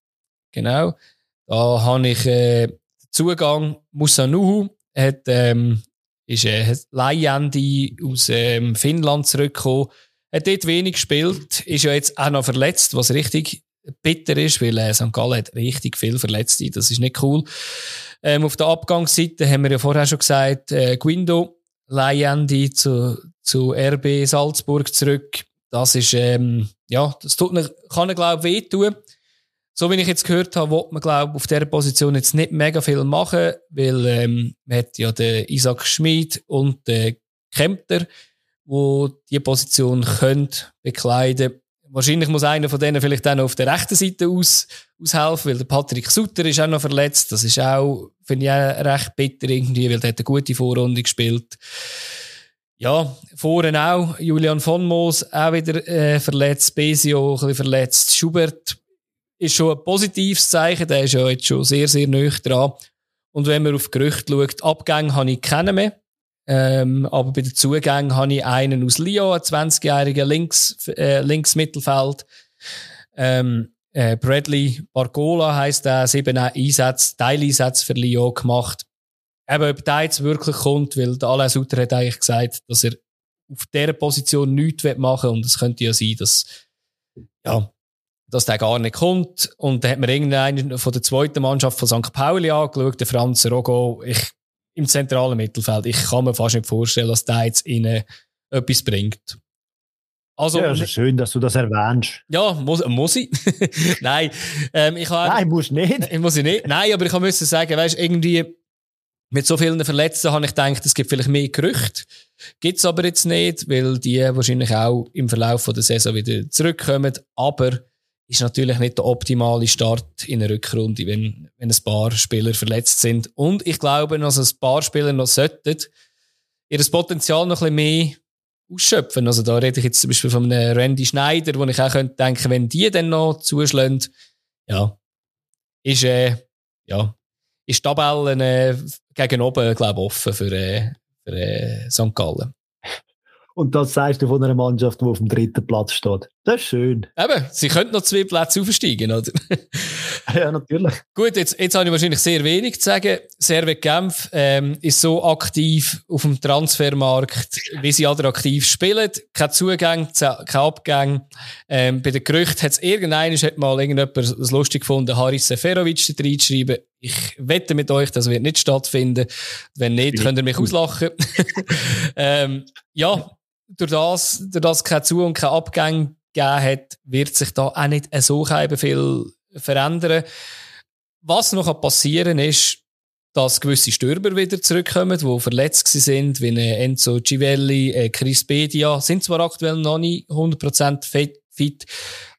Genau. Da habe ich äh, Zugang. Musa Nuhu hat, ähm, ist äh, Leihende aus ähm, Finnland zurückgekommen. Hat dort wenig gespielt, ist ja jetzt auch noch verletzt, was richtig bitter ist, weil äh, St. Gallen hat richtig viel Verletzte. Das ist nicht cool. Ähm, auf der Abgangsseite haben wir ja vorher schon gesagt, äh, Guindo, Leihende zu, zu RB Salzburg zurück. Das ist, ähm, ja, das tut, kann er, glaube ich, wehtun. So wie ich jetzt gehört habe, will man, glaube auf dieser Position jetzt nicht mega viel machen, weil ähm, man hat ja den Isaac Schmid und den Kempter, wo die Position können bekleiden Wahrscheinlich muss einer von denen vielleicht dann auf der rechten Seite aus, aushelfen, weil der Patrick Sutter ist auch noch verletzt. Das ist auch, finde ich, auch recht bitter irgendwie, weil der hat eine gute Vorrunde gespielt. Ja, vorne auch. Julian von Moos auch wieder äh, verletzt. Besio ein bisschen verletzt. Schubert ist schon ein positives Zeichen. Der ist ja jetzt schon sehr, sehr nöch dran. Und wenn man auf Gerüchte schaut, Abgänge habe ich keinen mehr. Ähm, aber bei den Zugängen habe ich einen aus Lyon, einen 20-jährigen Links, äh, Linksmittelfeld. Ähm, äh, Bradley Bargola heisst er, sieben Einsätze, Teileinsätze für Lyon gemacht. Eben, ob der jetzt wirklich kommt, weil der Alain Sutter hat eigentlich gesagt, dass er auf dieser Position nichts machen will. Und es könnte ja sein, dass, ja, dass der gar nicht kommt. Und dann hat mir irgendeinen von der zweiten Mannschaft von St. Pauli angeschaut, der Franz Rogo. Ich im zentralen Mittelfeld. Ich kann mir fast nicht vorstellen, dass der jetzt ihnen etwas bringt. Also, ja, ist schön, dass du das erwähnst. Ja, muss, muss ich. Nein, ähm, ich habe. Nein, muss nicht. Ich muss ich nicht. Nein, aber ich muss sagen, weißt, irgendwie mit so vielen Verletzten habe ich gedacht, es gibt vielleicht mehr Gerüchte. Gibt es aber jetzt nicht, weil die wahrscheinlich auch im Verlauf der Saison wieder zurückkommen. Aber ist natürlich nicht der optimale Start in einer Rückrunde, wenn, wenn ein paar Spieler verletzt sind. Und ich glaube, dass ein paar Spieler noch sollten ihr Potenzial noch ein bisschen mehr ausschöpfen. Also da rede ich jetzt zum Beispiel von einem Randy Schneider, wo ich auch könnte denken, wenn die dann noch zuschlagen, ja, ist, äh, ja, ist die Tabelle äh, gegen oben, glaube ich, offen für, äh, für äh, St. Gallen. Und das sagst du von einer Mannschaft, die auf dem dritten Platz steht. Das ist schön. Eben, sie könnten noch zwei Plätze aufsteigen, oder? ja, natürlich. Gut, jetzt, jetzt habe ich wahrscheinlich sehr wenig zu sagen. Servet Genf ähm, ist so aktiv auf dem Transfermarkt, wie sie attraktiv spielen. Kein Zugang, kein Abgang. Ähm, bei den Gerüchten hat es irgendeiner hat mal irgendjemand es lustig gefunden, Haris Seferovic da reinzuschreiben. Ich wette mit euch, das wird nicht stattfinden. Wenn nicht, könnt ihr mich auslachen. ähm, ja, durch das, durch das kein Zu- und kein Abgang gegeben hat, wird sich da auch nicht so viel verändern. Was noch passieren ist, dass gewisse Stürmer wieder zurückkommen, die verletzt sind, wie Enzo Civelli, Chris Bedia, sind zwar aktuell noch nicht 100% fit.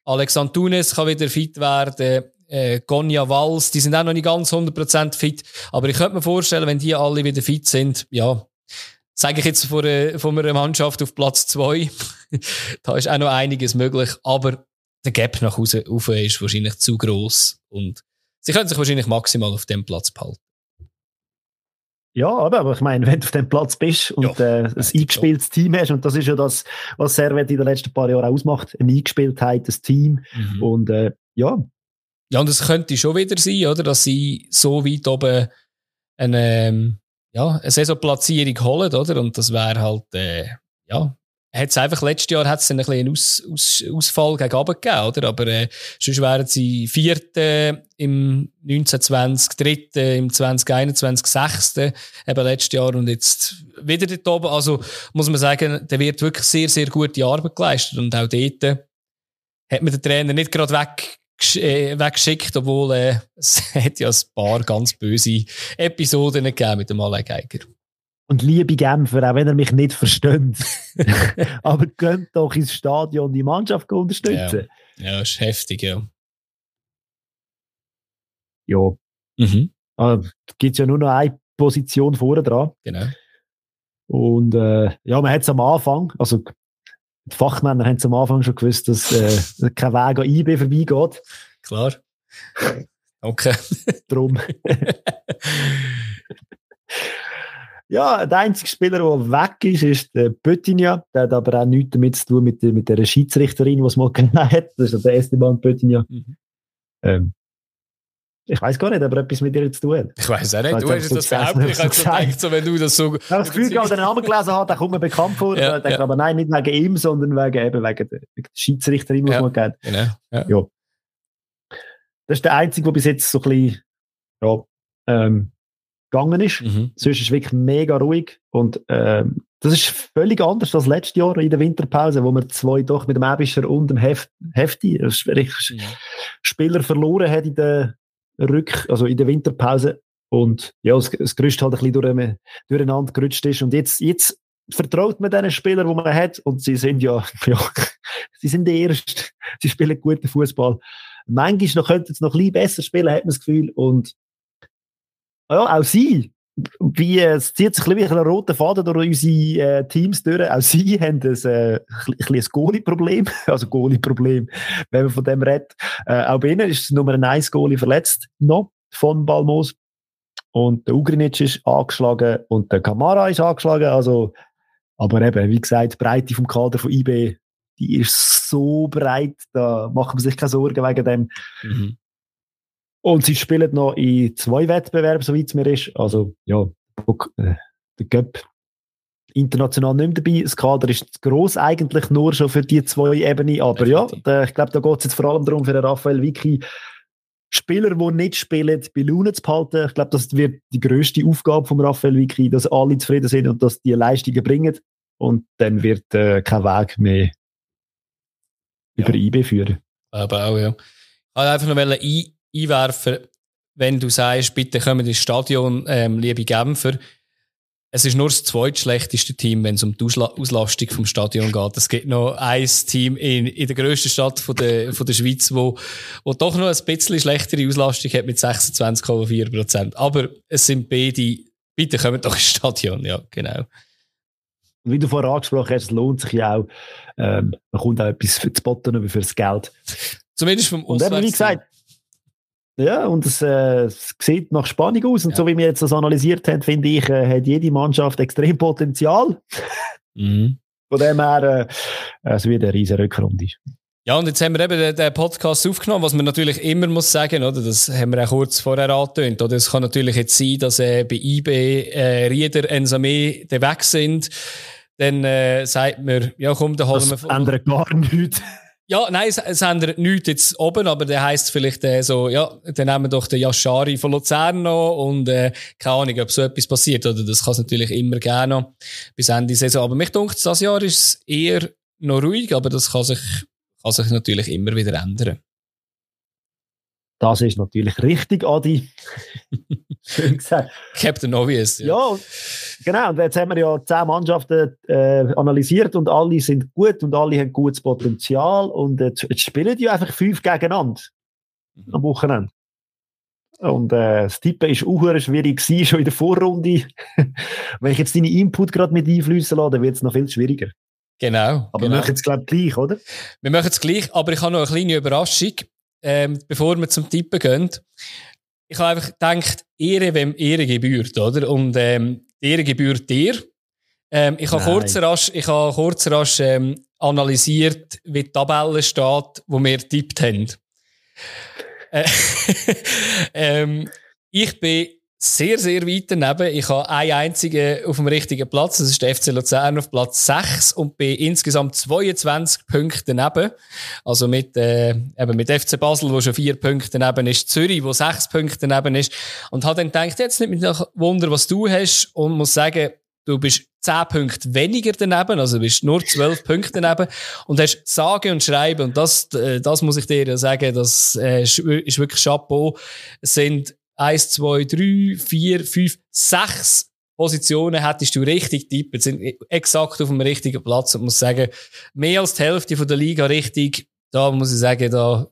Alex Antunes kann wieder fit werden. Äh, Gonja Walls, die sind auch noch nicht ganz 100% fit. Aber ich könnte mir vorstellen, wenn die alle wieder fit sind, ja, sage ich jetzt von, einer, von einer Mannschaft auf Platz zwei. da ist auch noch einiges möglich, aber der Gap nach Hause rauf ist wahrscheinlich zu groß und sie können sich wahrscheinlich maximal auf dem Platz behalten. Ja, aber, ich meine, wenn du auf dem Platz bist und ja, äh, ein eingespieltes so. Team hast, und das ist ja das, was Servet in den letzten paar Jahren ausmacht, eine Eingespieltheit, ein Team. Mhm. Und äh, ja. Ja, und es könnte schon wieder sein, oder, dass sie so weit oben eine, ähm, ja, eine Saisonplatzierung holen, oder? Und das wäre halt, äh, ja, hat's einfach, letztes Jahr hat es einen kleinen Aus, Aus, Ausfall gegen gegeben, oder? Aber, äh, sonst wären sie Vierte im 1920, Dritte im 2021, Sechste, eben letztes Jahr und jetzt wieder dort oben. Also, muss man sagen, der wird wirklich sehr, sehr gute Arbeit geleistet und auch dort hat man den Trainer nicht gerade weg weggeschickt, obwohl äh, es hat ja ein paar ganz böse Episoden gegeben mit dem Alain Geiger. Und liebe Genfer, auch wenn er mich nicht versteht, aber könnt doch ins Stadion die Mannschaft unterstützen. Ja, ja ist heftig, ja. Ja. Mhm. Also, gibt ja nur noch eine Position vorne dran. Genau. Und äh, ja, man hat es am Anfang, also die Fachmänner haben am Anfang schon gewusst, dass äh, kein Weg an IB vorbeigeht. Klar. Okay. Drum. ja, der einzige Spieler, der weg ist, ist der Pöttinia. Der hat aber auch nichts damit zu tun mit, mit der Schiedsrichterin, die es mal gegeben hat. Das ist der erste Mann Pöttinia. Mhm. Ähm, ich weiß gar nicht, ob er etwas mit dir zu tun hat. Ich weiß auch nicht. Du hast das behauptet. Ich habe gedacht, so, wenn du das so. Ich habe das Gefühl, als er den Namen gelesen hat, der kommt mir bekannt vor. Ja, ich ja. aber nein, nicht wegen ihm, sondern wegen, eben wegen der, Schiedsrichterin, die ja, man kennt. Genau. Ja. ja. Das ist der einzige, der bis jetzt so ein bisschen ja, ähm, gegangen ist. Mhm. Sonst ist es wirklich mega ruhig. Und ähm, das ist völlig anders als letztes Jahr in der Winterpause, wo wir zwei doch mit dem Ebischer und dem Heft, Hefti. Spieler verloren hat in der Rück, also in der Winterpause. Und ja, das, das Gerüst halt ein bisschen durch, durcheinander gerutscht ist. Und jetzt, jetzt vertraut man diesen Spielern, die man hat. Und sie sind ja, ja sie sind die Ersten. Sie spielen guten Fußball. Manchmal noch könnten sie noch ein bisschen besser spielen, hat man das Gefühl. Und ja, auch sie, wie, es zieht sich ein bisschen ein roter Faden durch unsere äh, Teams durch. Auch sie haben ein, äh, ein, ein Goalie-Problem. Also Goalie-Problem, wenn man von dem redet. Äh, auch bei ihnen ist Nummer 1 Goalie verletzt noch von Balmos. Und der Ugrinic ist angeschlagen und der Kamara ist angeschlagen. Also, aber eben, wie gesagt, die Breite vom Kader von IB, die ist so breit, da macht man sich keine Sorgen wegen dem. Mhm. Und sie spielen noch in zwei Wettbewerben, soweit es mir ist. Also, ja, äh, der Cup international nicht mehr dabei. Das Kader ist gross eigentlich nur schon für die zwei Ebenen. Aber ja, der, ich glaube, da geht es jetzt vor allem darum, für den Raphael Vicky Spieler, die nicht spielen, bei Laune zu behalten. Ich glaube, das wird die grösste Aufgabe von Raphael Vicky, dass alle zufrieden sind und dass die Leistungen bringen. Und dann wird äh, kein Weg mehr ja. über IB führen. Aber auch, ja. Ich wollte einfach noch ein einwerfen, wenn du sagst, bitte kommen ins Stadion, ähm, liebe Genfer. Es ist nur das zweitschlechteste Team, wenn es um die Ausla Auslastung vom Stadion geht. Es gibt noch ein Team in, in der grössten Stadt von der, von der Schweiz, wo, wo doch noch ein bisschen schlechtere Auslastung hat mit 26,4 Prozent. Aber es sind beide, bitte kommen doch ins Stadion, ja, genau. Wie du vorher angesprochen hast, es lohnt sich ja auch, ähm, man kommt auch etwas für das Botten für das Geld. Zumindest vom Und eben, wie gesagt, ja, und es, äh, es sieht nach Spannung aus. Und ja. so wie wir jetzt das analysiert haben, finde ich, äh, hat jede Mannschaft extrem Potenzial. Mhm. Von dem her, äh, es wird eine riesige Rückrunde. Ja, und jetzt haben wir eben den, den, Podcast aufgenommen, was man natürlich immer muss sagen, oder? Das haben wir auch kurz vorher angetönt, oder? Es kann natürlich jetzt sein, dass äh, bei IB äh, Rieder, Ensame weg sind. Dann äh, sagt man, ja komm, dann holen das wir... Das ändert gar nichts. Ja, nein, es, es ändert nichts jetzt oben, aber der heisst vielleicht äh, so, ja, dann nehmen wir doch den Yashari von Luzern noch und äh, keine Ahnung, ob so etwas passiert, oder das kann es natürlich immer gerne bis Ende Saison. Aber mich denkt, das Jahr ist es eher noch ruhig, aber das kann sich, kann sich natürlich immer wieder ändern. Das ist natürlich richtig, Adi. Schön gesagt. Captain Obvious. Ja. ja, genau. Und jetzt haben wir ja zehn Mannschaften äh, analysiert und alle sind gut und alle haben gutes Potenzial. Und jetzt, jetzt spielen die einfach fünf gegeneinander mhm. am Wochenende. Und äh, das Tippen ist auch schwierig gewesen, schon in der Vorrunde. Wenn ich jetzt deine Input gerade mit einfließen lasse, dann wird es noch viel schwieriger. Genau. Aber genau. wir machen es, glaube ich, gleich, oder? Wir machen es gleich, aber ich habe noch eine kleine Überraschung ähm, bevor wir zum Tippen gehen. Ich habe einfach gedacht, Ehre, wem Ehre gebührt, oder? Und ähm, Ehre gebührt dir. Ähm, ich habe kurz rasch, ich habe kurz rasch ähm, analysiert, wie die Tabelle steht, wo wir getippt haben. Äh, ähm, ich bin sehr, sehr weit daneben. Ich habe einen einzigen auf dem richtigen Platz. Das ist der FC Luzern auf Platz 6 und bin insgesamt 22 Punkte daneben. Also mit, äh, eben mit FC Basel, wo schon vier Punkte daneben ist, Zürich, wo sechs Punkte daneben ist. Und habe dann gedacht, jetzt nicht mit nach Wunder, was du hast und muss sagen, du bist 10 Punkte weniger daneben, also du bist nur 12 Punkte daneben und hast sage und schreiben und das, äh, das muss ich dir ja sagen, das äh, ist wirklich Chapeau. Sind eins, zwei, drei, vier, fünf, sechs Positionen hättest du richtig tippt, sind exakt auf dem richtigen Platz. Und muss sagen, mehr als die Hälfte von der Liga richtig, da muss ich sagen, da,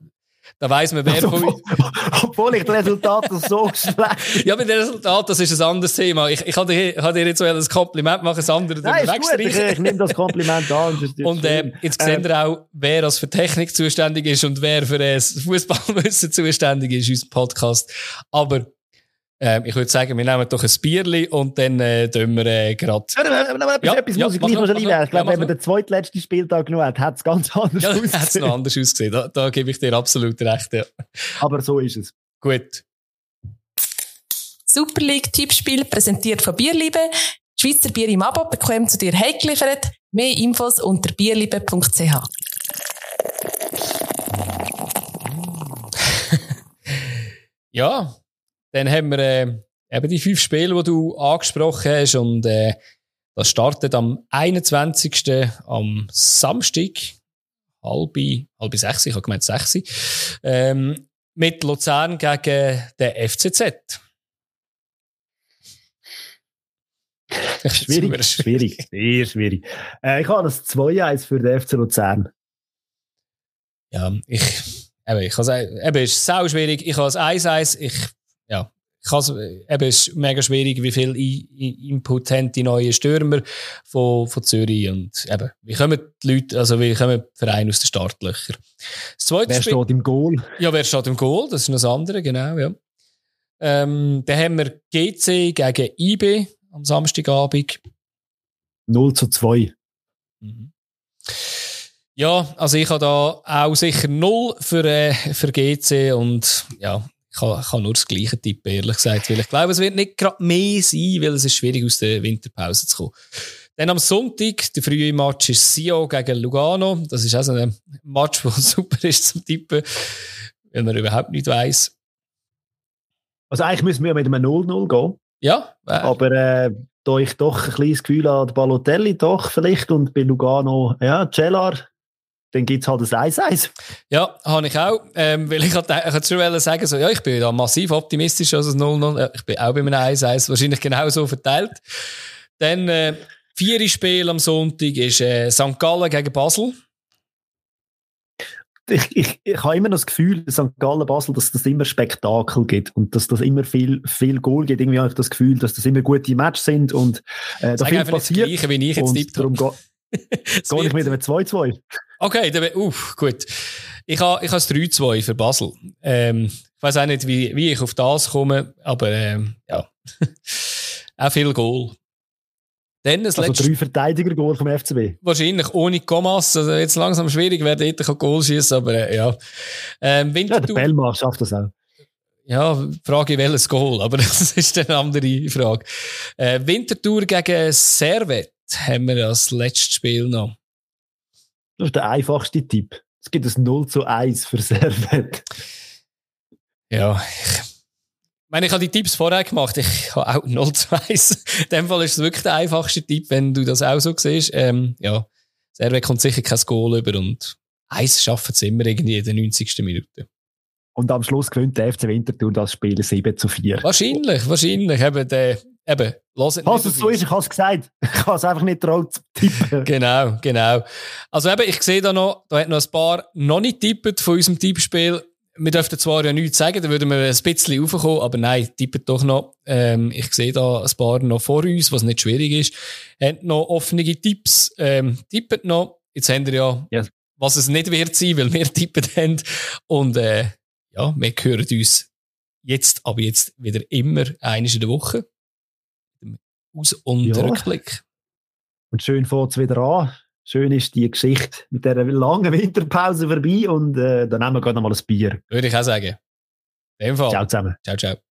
Da weiss man, wer Also, von obwohl, obwohl ich das Resultat so schlecht Ja, mit dem Resultat, das ist ein anderes Thema. Ich, ich habe dir, habe dir jetzt so ein Kompliment machen, das andere Nein, ist gut, ich, ich nehme das Kompliment an. Das Und äh, jetzt seht ihr auch, wer als für Technik zuständig ist und wer für das Fußballwissen zuständig ist, unser Podcast. Aber ähm, ich würde sagen, wir nehmen doch ein Bierli und dann äh, tun wir äh, gerade. Warte, warte, warte, Ja, etwas ja, muss ich gleich noch, noch einwerfen. noch. Ich glaube, Ja, wenn man den zweitletzten Spieltag genommen hat, hat es ganz anders Ja, hat es noch ausgesehen. anders ausgesehen. Da, da gebe ich dir absolut recht. Ja. Aber so ist es. Gut. Super League Tippspiel präsentiert von Bierliebe. Schweizer Bier im Abo bekommen zu dir heimgeliefert. Mehr Infos unter bierliebe.ch. Ja, dann haben wir äh, eben die fünf Spiele, die du angesprochen hast. Und äh, das startet am 21. am Samstag. Halb, halb sechs, ich habe gemeint sechs. Ähm, mit Luzern gegen den FCZ. Schwierig, schwierig, sehr schwierig. Äh, ich habe das 2-1 für den FC Luzern. Ja, ich, eben, ich eben, es ist sau schwierig. Ich habe es 1-1, ich, ja, ich has, eben, es ist mega schwierig, wie viel die neuen Stürmer von, von Zürich und eben, wie kommen die Leute, also wie kommen die Vereine aus den Startlöchern. Wer Spiel, steht im Goal? ja, wer steht im Goal? Das ist noch das andere, genau, ja. Ähm, dann haben wir GC gegen IB am Samstagabend. 0 zu 2. Mhm. Ja, also ich habe da auch sicher null für, äh, für GC und ja, ich kann, kann nur das gleiche tippen, ehrlich gesagt, weil ich glaube, es wird nicht gerade mehr sein, weil es ist schwierig aus der Winterpause zu kommen. Dann am Sonntag, der frühe Match ist Sio gegen Lugano. Das ist auch so ein Match, der super ist zum Tippen, weil man überhaupt nicht weiss. Also eigentlich müssen wir mit einem 0-0 gehen. Ja, äh, Aber äh, da ich doch ein kleines Gefühl habe, Balotelli doch vielleicht und bei Lugano, ja, Cellar, dann gibt es halt ein 1-1. Ja, habe ich auch. Ähm, weil ich hatte schon sagen, so, ja, ich bin da massiv optimistisch, also das 0-0. Ja, ich bin auch bei einem 1-1 wahrscheinlich genauso verteilt. Dann, äh, vierte Spiel am Sonntag ist äh, St. Gallen gegen Basel. Ich, ich, ich habe immer das Gefühl, St. Gallen Basel, dass das immer Spektakel gibt und dass das immer viel, viel Goal gibt. Irgendwie habe ich das Gefühl, dass das immer gute Matches sind und äh, da Sag viel nicht das passiert. Gleiche, wie ich jetzt und darum gehe ich mit einem 2-2. Okay, dann, uff, gut. Ich habe ich ha das 3-2 für Basel. Ähm, ich weiß auch nicht, wie, wie ich auf das komme, aber ähm, ja. auch viel Goal. Dann das Also letzte drei Verteidiger-Goal vom FCB. Wahrscheinlich ohne Kommas. Also jetzt langsam schwierig, wer dort kann Goal schießen, aber äh, ja. Ähm, Ja, der Winterthur, ja, Bellmar schafft das auch. Frage welches Goal, aber das ist eine andere Frage. Äh, Winterthur gegen Servet haben wir als letztes Spiel noch. Das ist der einfachste Tipp. Es gibt ein 0 zu 1 für Servet. Ja, ich, ich meine, ich habe die Tipps vorher gemacht. Ich habe auch 0 zu 1. In dem Fall ist es wirklich der einfachste Tipp, wenn du das auch so siehst. Ähm, ja, Servet kommt sicher kein Goal über und eins schaffen sie immer irgendwie in der 90. Minute. Und am Schluss gewinnt der FC Winterthur das Spiel 7 zu 4. Wahrscheinlich, wahrscheinlich. Eben, der, eben, hört Falls es so ist, ich habe es gesagt. Ich habe es einfach nicht traut zu tippen. Genau, genau. Also eben, ich sehe da noch, da hat noch ein paar noch nicht tippt von unserem Tippspiel. Wir dürften zwar ja nichts sagen, da würden wir ein bisschen raufkommen, aber nein, tippet doch noch. Ähm, ich sehe da ein paar noch vor uns, was nicht schwierig ist. Habt noch offene Tipps, ähm, tippet noch. Jetzt haben wir ja, Yes. was es nicht wird sein, weil wir tippen haben. Und äh, ja, wir hören uns jetzt, aber jetzt wieder immer eines in der Woche. Aus- und Ja. Rückblick. Und schön fängt es wieder an. Schön ist die Geschichte mit dieser langen Winterpause vorbei und äh, dann nehmen wir gerade noch mal ein Bier. Würde ich auch sagen. In dem Fall. Ciao zusammen. ciao. ciao.